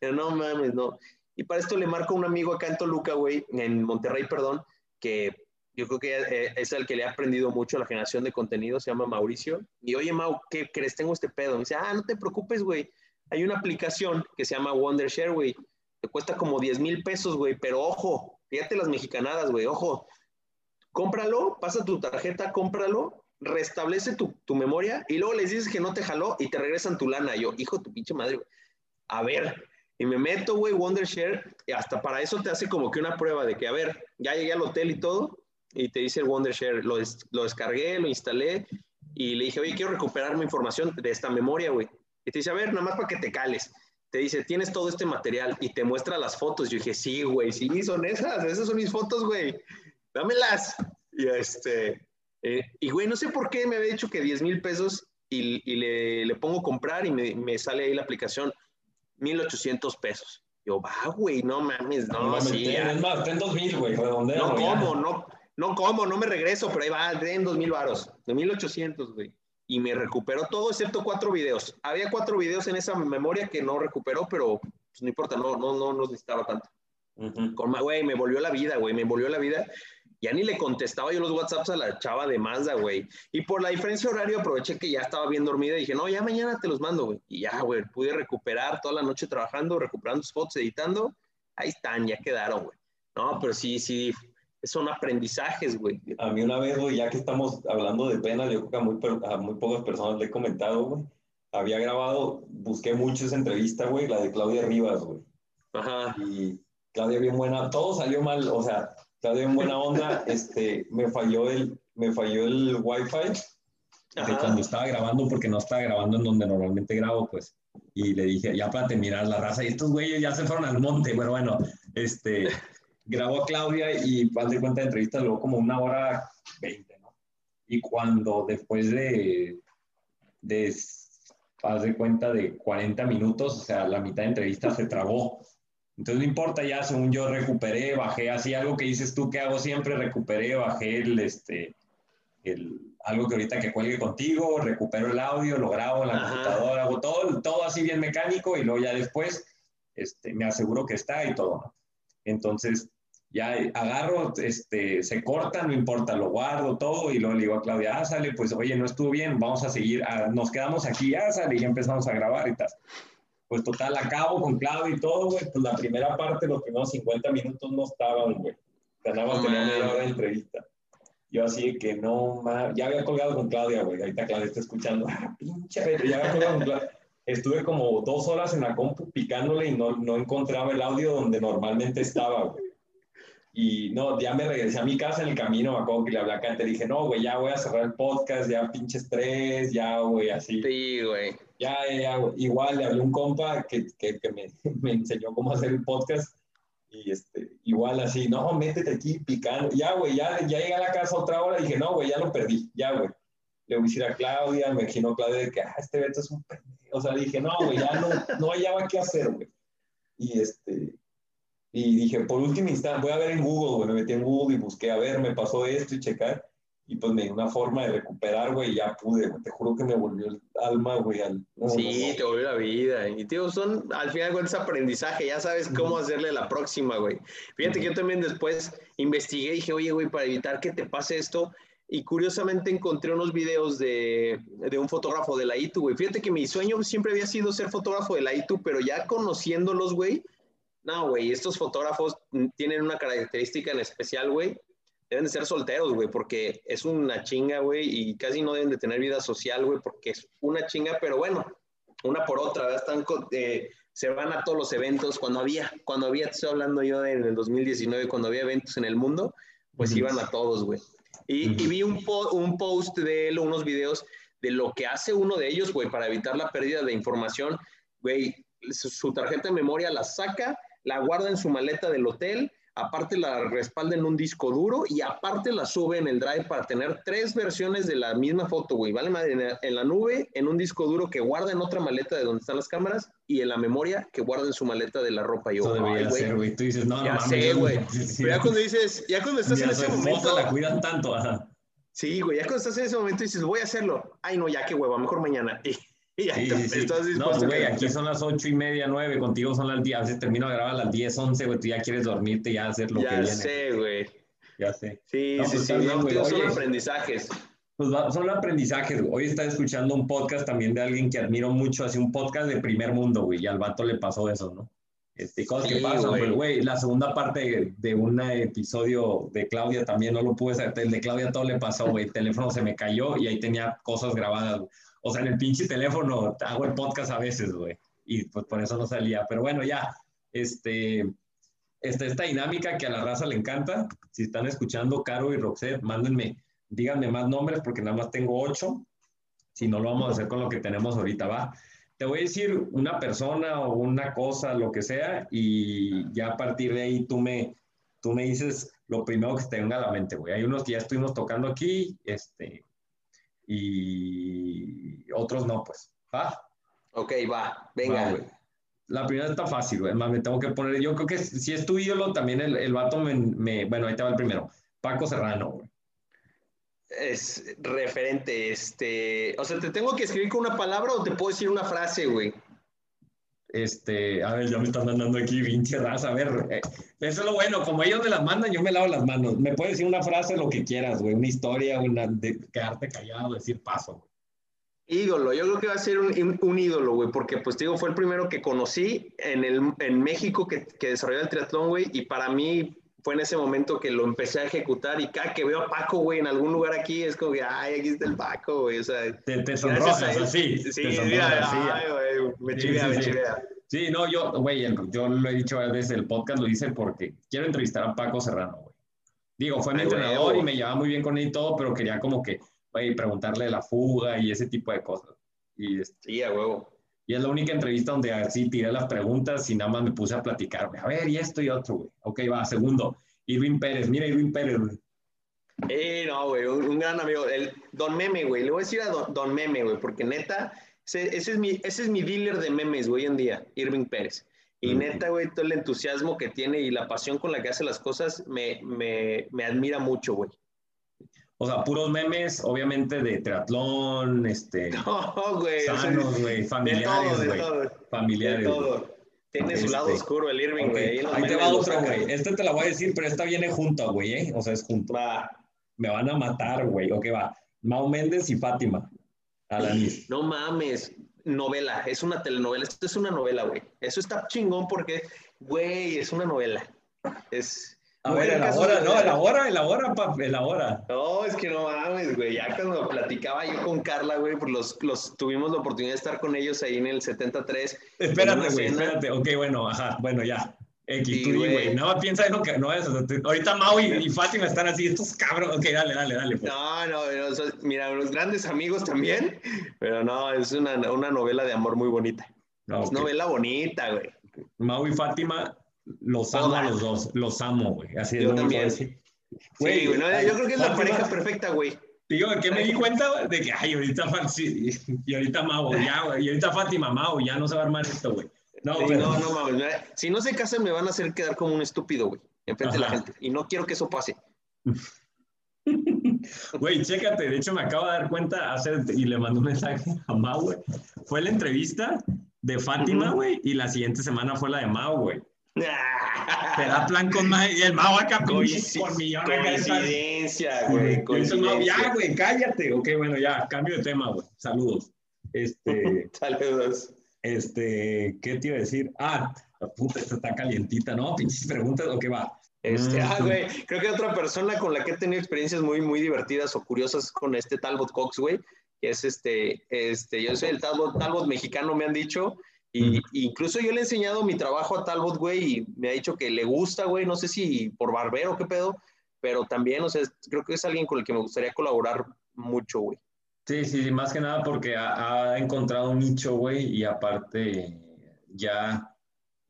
Yo, no mames, no. Y para esto le marco a un amigo acá en Toluca, güey, en Monterrey, perdón, que yo creo que eh, es el que le ha aprendido mucho la generación de contenido, se llama Mauricio. Y oye, Mau, ¿qué crees? Tengo este pedo. Me dice, ah, no te preocupes, güey. Hay una aplicación que se llama Wondershare, güey. Te cuesta como 10 mil pesos, güey, pero ojo, fíjate las mexicanadas, güey, ojo. Cómpralo, pasa tu tarjeta, cómpralo, restablece tu, tu memoria y luego les dices que no te jaló y te regresan tu lana. Yo, hijo de tu pinche madre, güey. A ver, y me meto, güey, Wondershare, y hasta para eso te hace como que una prueba de que, a ver, ya llegué al hotel y todo, y te dice el Wondershare, lo, des- lo descargué, lo instalé, y le dije, oye, quiero recuperar mi información de esta memoria, güey. Y te dice, a ver, nada más para que te cales. Te dice, tienes todo este material, y te muestra las fotos. Yo dije, sí, güey, sí, son esas, esas son mis fotos, güey. Dámelas. Y este, eh, y güey, no sé por qué me había dicho que 10 mil pesos, y, y le, le pongo comprar, y me, me sale ahí la aplicación, 1800 pesos. Yo, va, güey, no mames, no, No, mames, sí, ten, ya. es más, ten dos mil, güey, redondeo. No ya. como, no, no como, no me regreso, pero ahí va, den dos mil varos, de 1800, güey. Y me recuperó todo excepto cuatro videos. Había cuatro videos en esa memoria que no recuperó, pero pues, no importa, no, no, no los necesitaba tanto. Con ma- Güey, me volvió la vida, güey, me volvió la vida. Ya ni le contestaba yo los WhatsApps a la chava de Mazda, güey. Y por la diferencia horaria aproveché que ya estaba bien dormida y dije, no, ya mañana te los mando, güey. Y ya, güey, pude recuperar toda la noche trabajando, recuperando spots, editando. Ahí están, ya quedaron, güey. No, pero sí, sí, son aprendizajes, güey. A mí una vez, güey, ya que estamos hablando de penas, yo creo que a muy, a muy pocas personas le he comentado, güey. Había grabado, busqué mucho esa entrevista, güey, la de Claudia Rivas, güey. Ajá. Y Claudia bien buena, todo salió mal, o sea, Claudia bien buena onda, este, me falló el, me falló el wifi de cuando estaba grabando, porque no estaba grabando en donde normalmente grabo, pues. Y le dije, ya para terminar la raza, y estos güeyes ya se fueron al monte, pero bueno, este, grabó a Claudia y haz de cuenta de entrevista luego como una hora veinte, ¿no? Y cuando después de, de, haz de cuenta de 40 minutos, o sea, la mitad de entrevista se trabó. Entonces no importa, ya según yo recuperé, bajé así algo que dices tú que hago siempre, recuperé, bajé el, este, el, algo que ahorita que cuelgue contigo, recupero el audio, lo grabo en la Ajá. computadora, hago todo, todo así bien mecánico y luego ya después este, me aseguro que está y todo. Entonces ya agarro, este, se corta, no importa, lo guardo todo y luego le digo a Claudia, ah, sale, pues oye, no estuvo bien, vamos a seguir, ah, nos quedamos aquí, ah, sale, y ya empezamos a grabar y tal. Pues total, acabo con Claudia y todo, güey, pues la primera parte, los primeros 50 minutos no estaban, güey. Ganaba No tenía media hora de entrevista. Yo así que no, ma, ya había colgado con Claudia, güey, ahorita Claudia está escuchando, ah, pinche, ya había colgado con Claudia. Estuve como dos horas en la compu picándole y no, no encontraba el audio donde normalmente estaba, güey. Y no, ya me regresé a mi casa en el camino, me acuerdo que le hablé a Kate, dije, no, güey, ya voy a cerrar el podcast, ya pinche estrés, ya, güey, así. Sí, güey. Ya, ya, güey. igual le hablé a un compa que, que, que me, me, enseñó cómo hacer el podcast y este, igual así, no, métete aquí picando. Ya, güey, ya, ya llegué a la casa otra hora dije, no, güey, ya lo perdí, ya, güey. Le voy a decir a Claudia, me imagino Claudia de que, ah, este Beto es un pendejo. O sea, dije, no, güey, ya no, no hallaba qué hacer, güey. Y este, y dije, por último instante, voy a ver en Google, güey, me metí en Google y busqué, a ver, me pasó esto y checar. Y pues me dio una forma de recuperar, güey, y ya pude, güey. Te juro que me volvió el alma, güey. Al... sí, te volvió la vida. Y, tío, son, al final, güey, es aprendizaje. Ya sabes cómo hacerle la próxima, güey. Fíjate que yo también después investigué y dije, oye, güey, para evitar que te pase esto. Y curiosamente encontré unos videos de, de un fotógrafo de la ITU, güey. Fíjate que mi sueño siempre había sido ser fotógrafo de la ITU, pero ya conociéndolos, güey, no, güey, estos fotógrafos tienen una característica en especial, güey. Deben de ser solteros, güey, porque es una chinga, güey, y casi no deben de tener vida social, güey, porque es una chinga, pero bueno, una por otra, ¿verdad? Están, eh, se van a todos los eventos. Cuando había, cuando había, te estoy hablando yo en el 2019, cuando había eventos en el mundo, pues iban a todos, güey. Y, vi un, un post de él, unos videos de lo que hace uno de ellos, güey, para evitar la pérdida de información, güey, su tarjeta de memoria la saca la guarda en su maleta del hotel, aparte la respalda en un disco duro y aparte la sube en el drive para tener tres versiones de la misma foto, güey. Vale, en la nube, en un disco duro que guarda en otra maleta de donde están las cámaras y en la memoria que guarda en su maleta de la ropa. Yo, Eso debería ser, güey. Tú dices, no, ya no sé, güey. Pero ya cuando dices, ya cuando estás en ese momento. la cuidan tanto, ajá. Sí, güey, ya cuando estás en ese momento dices, voy a hacerlo. Ay, no, ya qué hueva, mejor mañana. Y sí, No, güey, aquí son las ocho y media, nueve, contigo son las diez, a veces termino de grabar a las diez, once, güey, tú ya quieres dormirte, ya hacer lo que viene. Ya sé, güey. Ya sé. Sí, sí, pues sí, son aprendizajes. Pues son aprendizajes. Hoy estaba escuchando un podcast también de alguien que admiro mucho, hace un podcast de primer mundo, güey, y al vato le pasó eso, ¿no? Este, cosas que pasan, güey. güey. La segunda parte de un episodio de Claudia también no lo pude saber. El de Claudia todo le pasó, güey. El teléfono se me cayó y ahí tenía cosas grabadas, güey. O sea, en el pinche teléfono hago el podcast a veces, güey. Y pues por eso no salía. Pero bueno, ya, este, esta, esta dinámica que a la raza le encanta. Si están escuchando, Caro y Roxette, mándenme, díganme más nombres porque nada más tengo ocho. Si no, lo vamos a hacer con lo que tenemos ahorita, va. Te voy a decir una persona o una cosa, lo que sea, y ya a partir de ahí tú me, tú me dices lo primero que te venga a la mente, güey. Hay unos que ya estuvimos tocando aquí, este, y otros no, pues. ¿Va? Ok, va, venga. la primera está fácil, güey. Me tengo que poner. Yo creo que si es tu ídolo, también el, el vato me, Bueno, ahí te va el primero. Paco Serrano, güey. Es referente, este. O sea, ¿te tengo que escribir con una palabra o te puedo decir una frase, güey? Este, a ver, ya me están mandando aquí pinche raza, a ver, eh, eso es lo bueno, como ellos me las mandan, yo me lavo las manos. Me puedes decir una frase, lo que quieras, güey, una historia, una, de quedarte callado, decir paso. Ídolo, yo creo que va a ser un, un, ídolo, güey, porque pues digo, fue el primero que conocí en, el, en México que, que desarrolló el triatlón, güey, y para mí fue en ese momento que lo empecé a ejecutar y cada que veo a Paco, güey, en algún lugar aquí, es como que, ay, aquí está el Paco, güey, o sea. Te, te sonrojas así. Sí, te ay, güey, me chivea, sí, me chivea. Sí, no, yo, güey, yo lo he dicho desde el podcast, lo hice porque quiero entrevistar a Paco Serrano, güey. Digo, fue mi entrenador y me llevaba muy bien con él y todo, pero quería como que, güey, preguntarle la fuga y ese tipo de cosas. Y, este, sí, a huevo. Y es la única entrevista donde así tiré las preguntas y nada más me puse a platicar. A ver, y esto y otro, güey. Ok, va, segundo. Irving Pérez. Mira, Irving Pérez, güey. Eh, no, güey, un, gran amigo. El Don Meme, güey. Le voy a decir a Don, Meme, güey, porque neta, ese, es mi, ese es mi dealer de memes, güey, hoy en día, Irving Pérez. Y neta, güey, todo el entusiasmo que tiene y la pasión con la que hace las cosas me, me, me admira mucho, güey. O sea, puros memes, obviamente, de triatlón, este... No, güey. Sanos, güey, familiares, güey. Familiares. De todo. Tiene su lado este, oscuro el Irving, güey. Ahí te va otro, güey. Este te la voy a decir, pero esta viene junto, güey, ¿eh? O sea, es junto. Va. Me van a matar, güey. Ok, va. Mau Méndez y Fátima. Alanis. No mames. Novela. Es una telenovela. Esto es una novela, güey. Eso está chingón porque, güey, es una novela. Es a ver, elabora, no, elabora, elabora, pap, elabora. No, es que no mames, güey. Ya cuando platicaba yo con Carla, güey, pues los, los tuvimos la oportunidad de estar con ellos ahí en el 73. Espérate, güey, espérate. Ok, bueno, ajá, bueno, ya. X, Sí, tú güey. No, piensa en lo que no es. Ahorita Mau y, y Fátima están así, estos cabros. Ok, dale, dale, dale. Pues. No, no, no, mira, los grandes amigos también, pero no, es una, una novela de amor muy bonita. No, Es ok. novela bonita, güey. Mau y Fátima, los amo a los dos. Los amo, güey. Así es Yo que también. Sí, güey, no, yo creo que es la pareja perfecta, güey. Digo, ¿de qué me di cuenta? De que, ay, ahorita Fátima, y ahorita Mau, ya, güey, y ahorita Fátima, Mau, ya no se va a armar esto, güey. No, Sí, pero- no, no mames. Si no se casan, me van a hacer quedar como un estúpido, güey, enfrente de la Ajá. gente. Y no quiero que eso pase. Güey, chécate, de hecho me acabo de dar cuenta hace, y le mandé un mensaje a Mau, güey. Fue la entrevista de Fátima, güey, y la siguiente semana fue la de Mau, güey. Da plan con Mau, y el Mau acá, por millón. Coincidencia, güey. Mau, ya, coincidencia. güey, cállate. Ok, bueno, ya, cambio de tema, güey. Saludos. Este, Saludos. este, ¿qué te iba a decir? Ah, puta, esta está calientita, ¿no? Pinches preguntas, ¿o qué va? Este, Mm. ah, güey, creo que otra persona con la que he tenido experiencias muy, muy divertidas o curiosas con este Talbot Cox, güey, que es este, este, yo soy el Talbot, Talbot mexicano, me han dicho, y incluso yo le he enseñado mi trabajo a Talbot, güey, y me ha dicho que le gusta, güey, no sé si por barbero o qué pedo, pero también, o sea, creo que es alguien con el que me gustaría colaborar mucho, güey. Sí, sí, sí, más que nada porque ha, ha encontrado un nicho, güey, y aparte ya,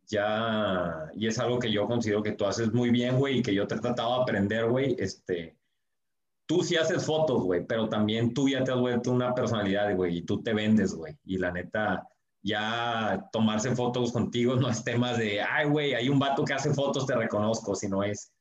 ya, y es algo que yo considero que tú haces muy bien, güey, y que yo te he tratado de aprender, güey, este, tú sí haces fotos, güey, pero también tú ya te has vuelto una personalidad, güey, y tú te vendes, güey, y la neta, ya tomarse fotos contigo no es temas de, ay, güey, hay un vato que hace fotos, te reconozco, sino es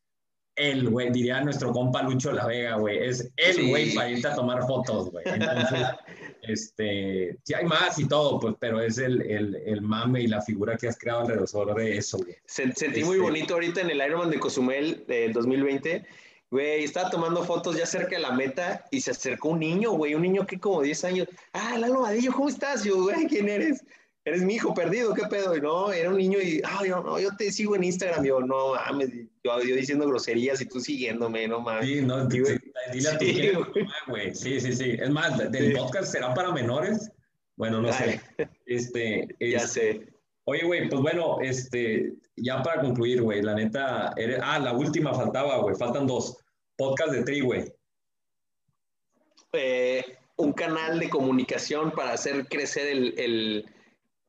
él, güey, diría nuestro compa Lucho La Vega, güey, es Sí. güey, para irte a tomar fotos, güey. Entonces, este, sí hay más y todo, pues, pero es el, el, el mame y la figura que has creado alrededor de eso, güey. Se- Sentí muy Este- bonito ahorita en el Ironman de Cozumel del 2020. Güey, estaba tomando fotos ya cerca de la meta y se acercó un niño, güey, un niño que como 10 años. Ah, Lalo Vadillo, ¿cómo estás? Yo, güey, ¿quién eres? Eres mi hijo perdido, ¿qué pedo? Y no, era un niño y, ah, yo, no, yo te sigo en Instagram. Yo, no mames, yo, yo diciendo groserías y tú siguiéndome, no mames. Sí, no, Sí, güey. dile a tu Sí, güey. güey. Sí, sí, sí. Es más, ¿del Sí. podcast será para menores? Bueno, no sé. Este, ya sé. Oye, güey, pues bueno, este, ya para concluir, güey, la neta, eres- ah, la última faltaba, güey, faltan dos. Podcast de Tri, güey. Eh, un canal de comunicación para hacer crecer el, el,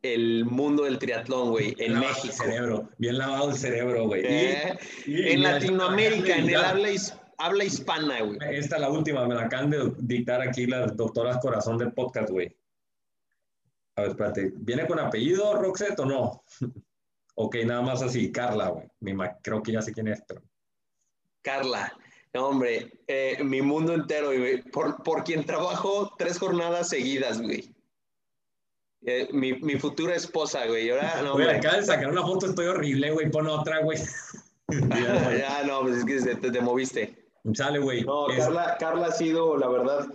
el mundo del triatlón, güey, en lavado el México. cerebro, bien lavado el cerebro, güey. Eh, en la- Latinoamérica, en el habla, habla hispana, güey. Esta la última, me la acaban de dictar aquí las doctoras corazón del podcast, güey. A ver, espérate, ¿viene con apellido Roxette o no? ok, nada más así, Carla, güey. Mi Creo que ya sé quién es, pero... Carla, no, hombre, eh, mi mundo entero, güey, por, por quien trabajo tres jornadas seguidas, güey. Eh, mi, mi futura esposa, güey. Ahora, no, acaba de sacar una foto, estoy horrible, güey, pon otra, güey. Ya, ya, no, pues es que te, te moviste. Sale, güey. No, Es- Carla, Carla ha sido, la verdad,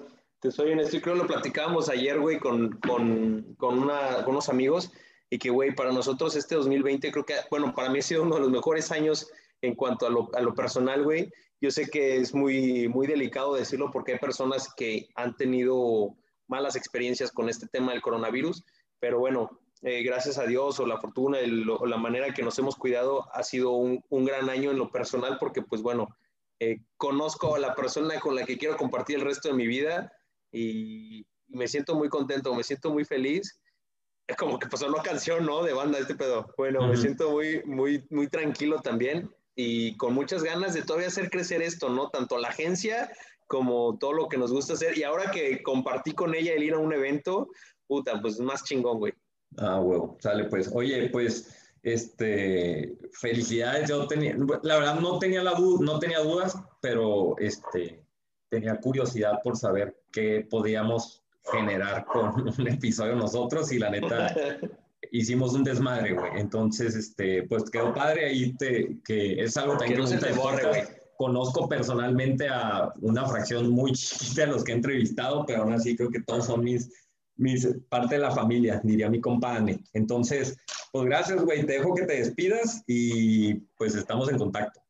te soy honesto, y creo que lo platicábamos ayer, güey, con, con, con, una, con unos amigos, y que, güey, para nosotros este 2020 creo que, bueno, para mí ha sido uno de los mejores años en cuanto a lo, a lo personal, güey. Yo sé que es muy, muy delicado decirlo porque hay personas que han tenido malas experiencias con este tema del coronavirus, pero bueno, eh, gracias a Dios o la fortuna el- o la manera que nos hemos cuidado ha sido un, un gran año en lo personal porque, pues bueno, eh, conozco a la persona con la que quiero compartir el resto de mi vida y, y me siento muy contento, me siento muy feliz. Es como que pasó una canción, ¿no? De banda, este pedo. Bueno, me Ujú. siento muy, muy, muy tranquilo también y con muchas ganas de todavía hacer crecer esto, ¿no? Tanto la agencia como todo lo que nos gusta hacer. Y ahora que compartí con ella el ir a un evento, puta, pues más chingón, güey. Ah, huevo, sale pues. Oye, pues, este, felicidades. Yo tenía, la verdad no tenía la no tenía dudas, pero este, tenía curiosidad por saber qué podíamos generar con un episodio nosotros y la neta hicimos un desmadre, güey. Entonces, este, pues quedó padre ahí te, que es algo que también no se te borre, güey. Conozco personalmente a una fracción muy chiquita de los que he entrevistado, pero aún así creo que todos son mis, mis parte de la familia, diría mi compadre. Entonces, pues gracias, güey. Te dejo que te despidas y pues estamos en contacto.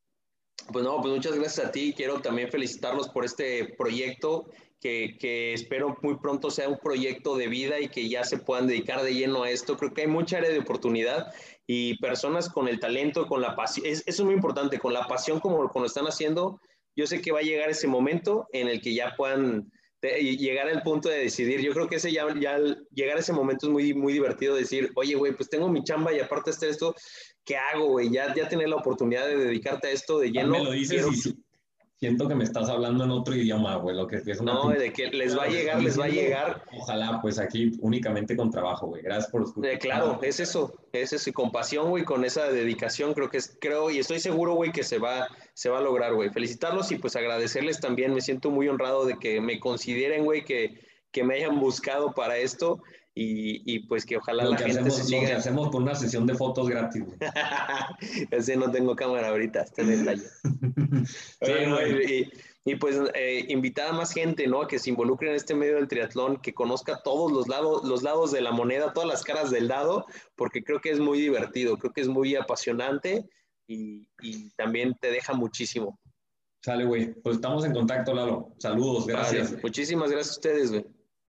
Pues no, pues muchas gracias a ti. Quiero también felicitarlos por este proyecto que, que, espero muy pronto sea un proyecto de vida y que ya se puedan dedicar de lleno a esto. Creo que hay mucha área de oportunidad y personas con el talento, con la pasión, es, eso es muy importante, con la pasión como, como lo están haciendo, yo sé que va a llegar ese momento en el que ya puedan llegar al punto de decidir. Yo creo que ese ya, ya llegar a ese momento es muy, muy divertido decir, oye, güey, pues tengo mi chamba y aparte de esto, ¿qué hago, güey? Ya, ya tener la oportunidad de dedicarte a esto de lleno. Me lo dices y, siento que me estás hablando en otro idioma, güey, lo que es una... No, de que les va a llegar, les va a llegar. Ojalá, pues aquí únicamente con trabajo, güey. Gracias por escuchar. Eh, claro, es eso, es eso, y con pasión, güey, con esa dedicación, creo que es, creo, y estoy seguro, güey, que se va, se va a lograr, güey. Felicitarlos y pues agradecerles también, me siento muy honrado de que me consideren, güey, que, que me hayan buscado para esto y, pues que ojalá la gente hacemos, se siga. Lo que hacemos por una sesión de fotos gratis. Ese no tengo cámara ahorita, está en el playa. y, pues eh, invitar a más gente, ¿no? A que se involucre en este medio del triatlón, que conozca todos los lados, los lados de la moneda, todas las caras del dado, porque creo que es muy divertido, creo que es muy apasionante y, y también te deja muchísimo. Sale, güey. Pues estamos en contacto, Lalo. Saludos, gracias. Muchísimas gracias a ustedes, güey.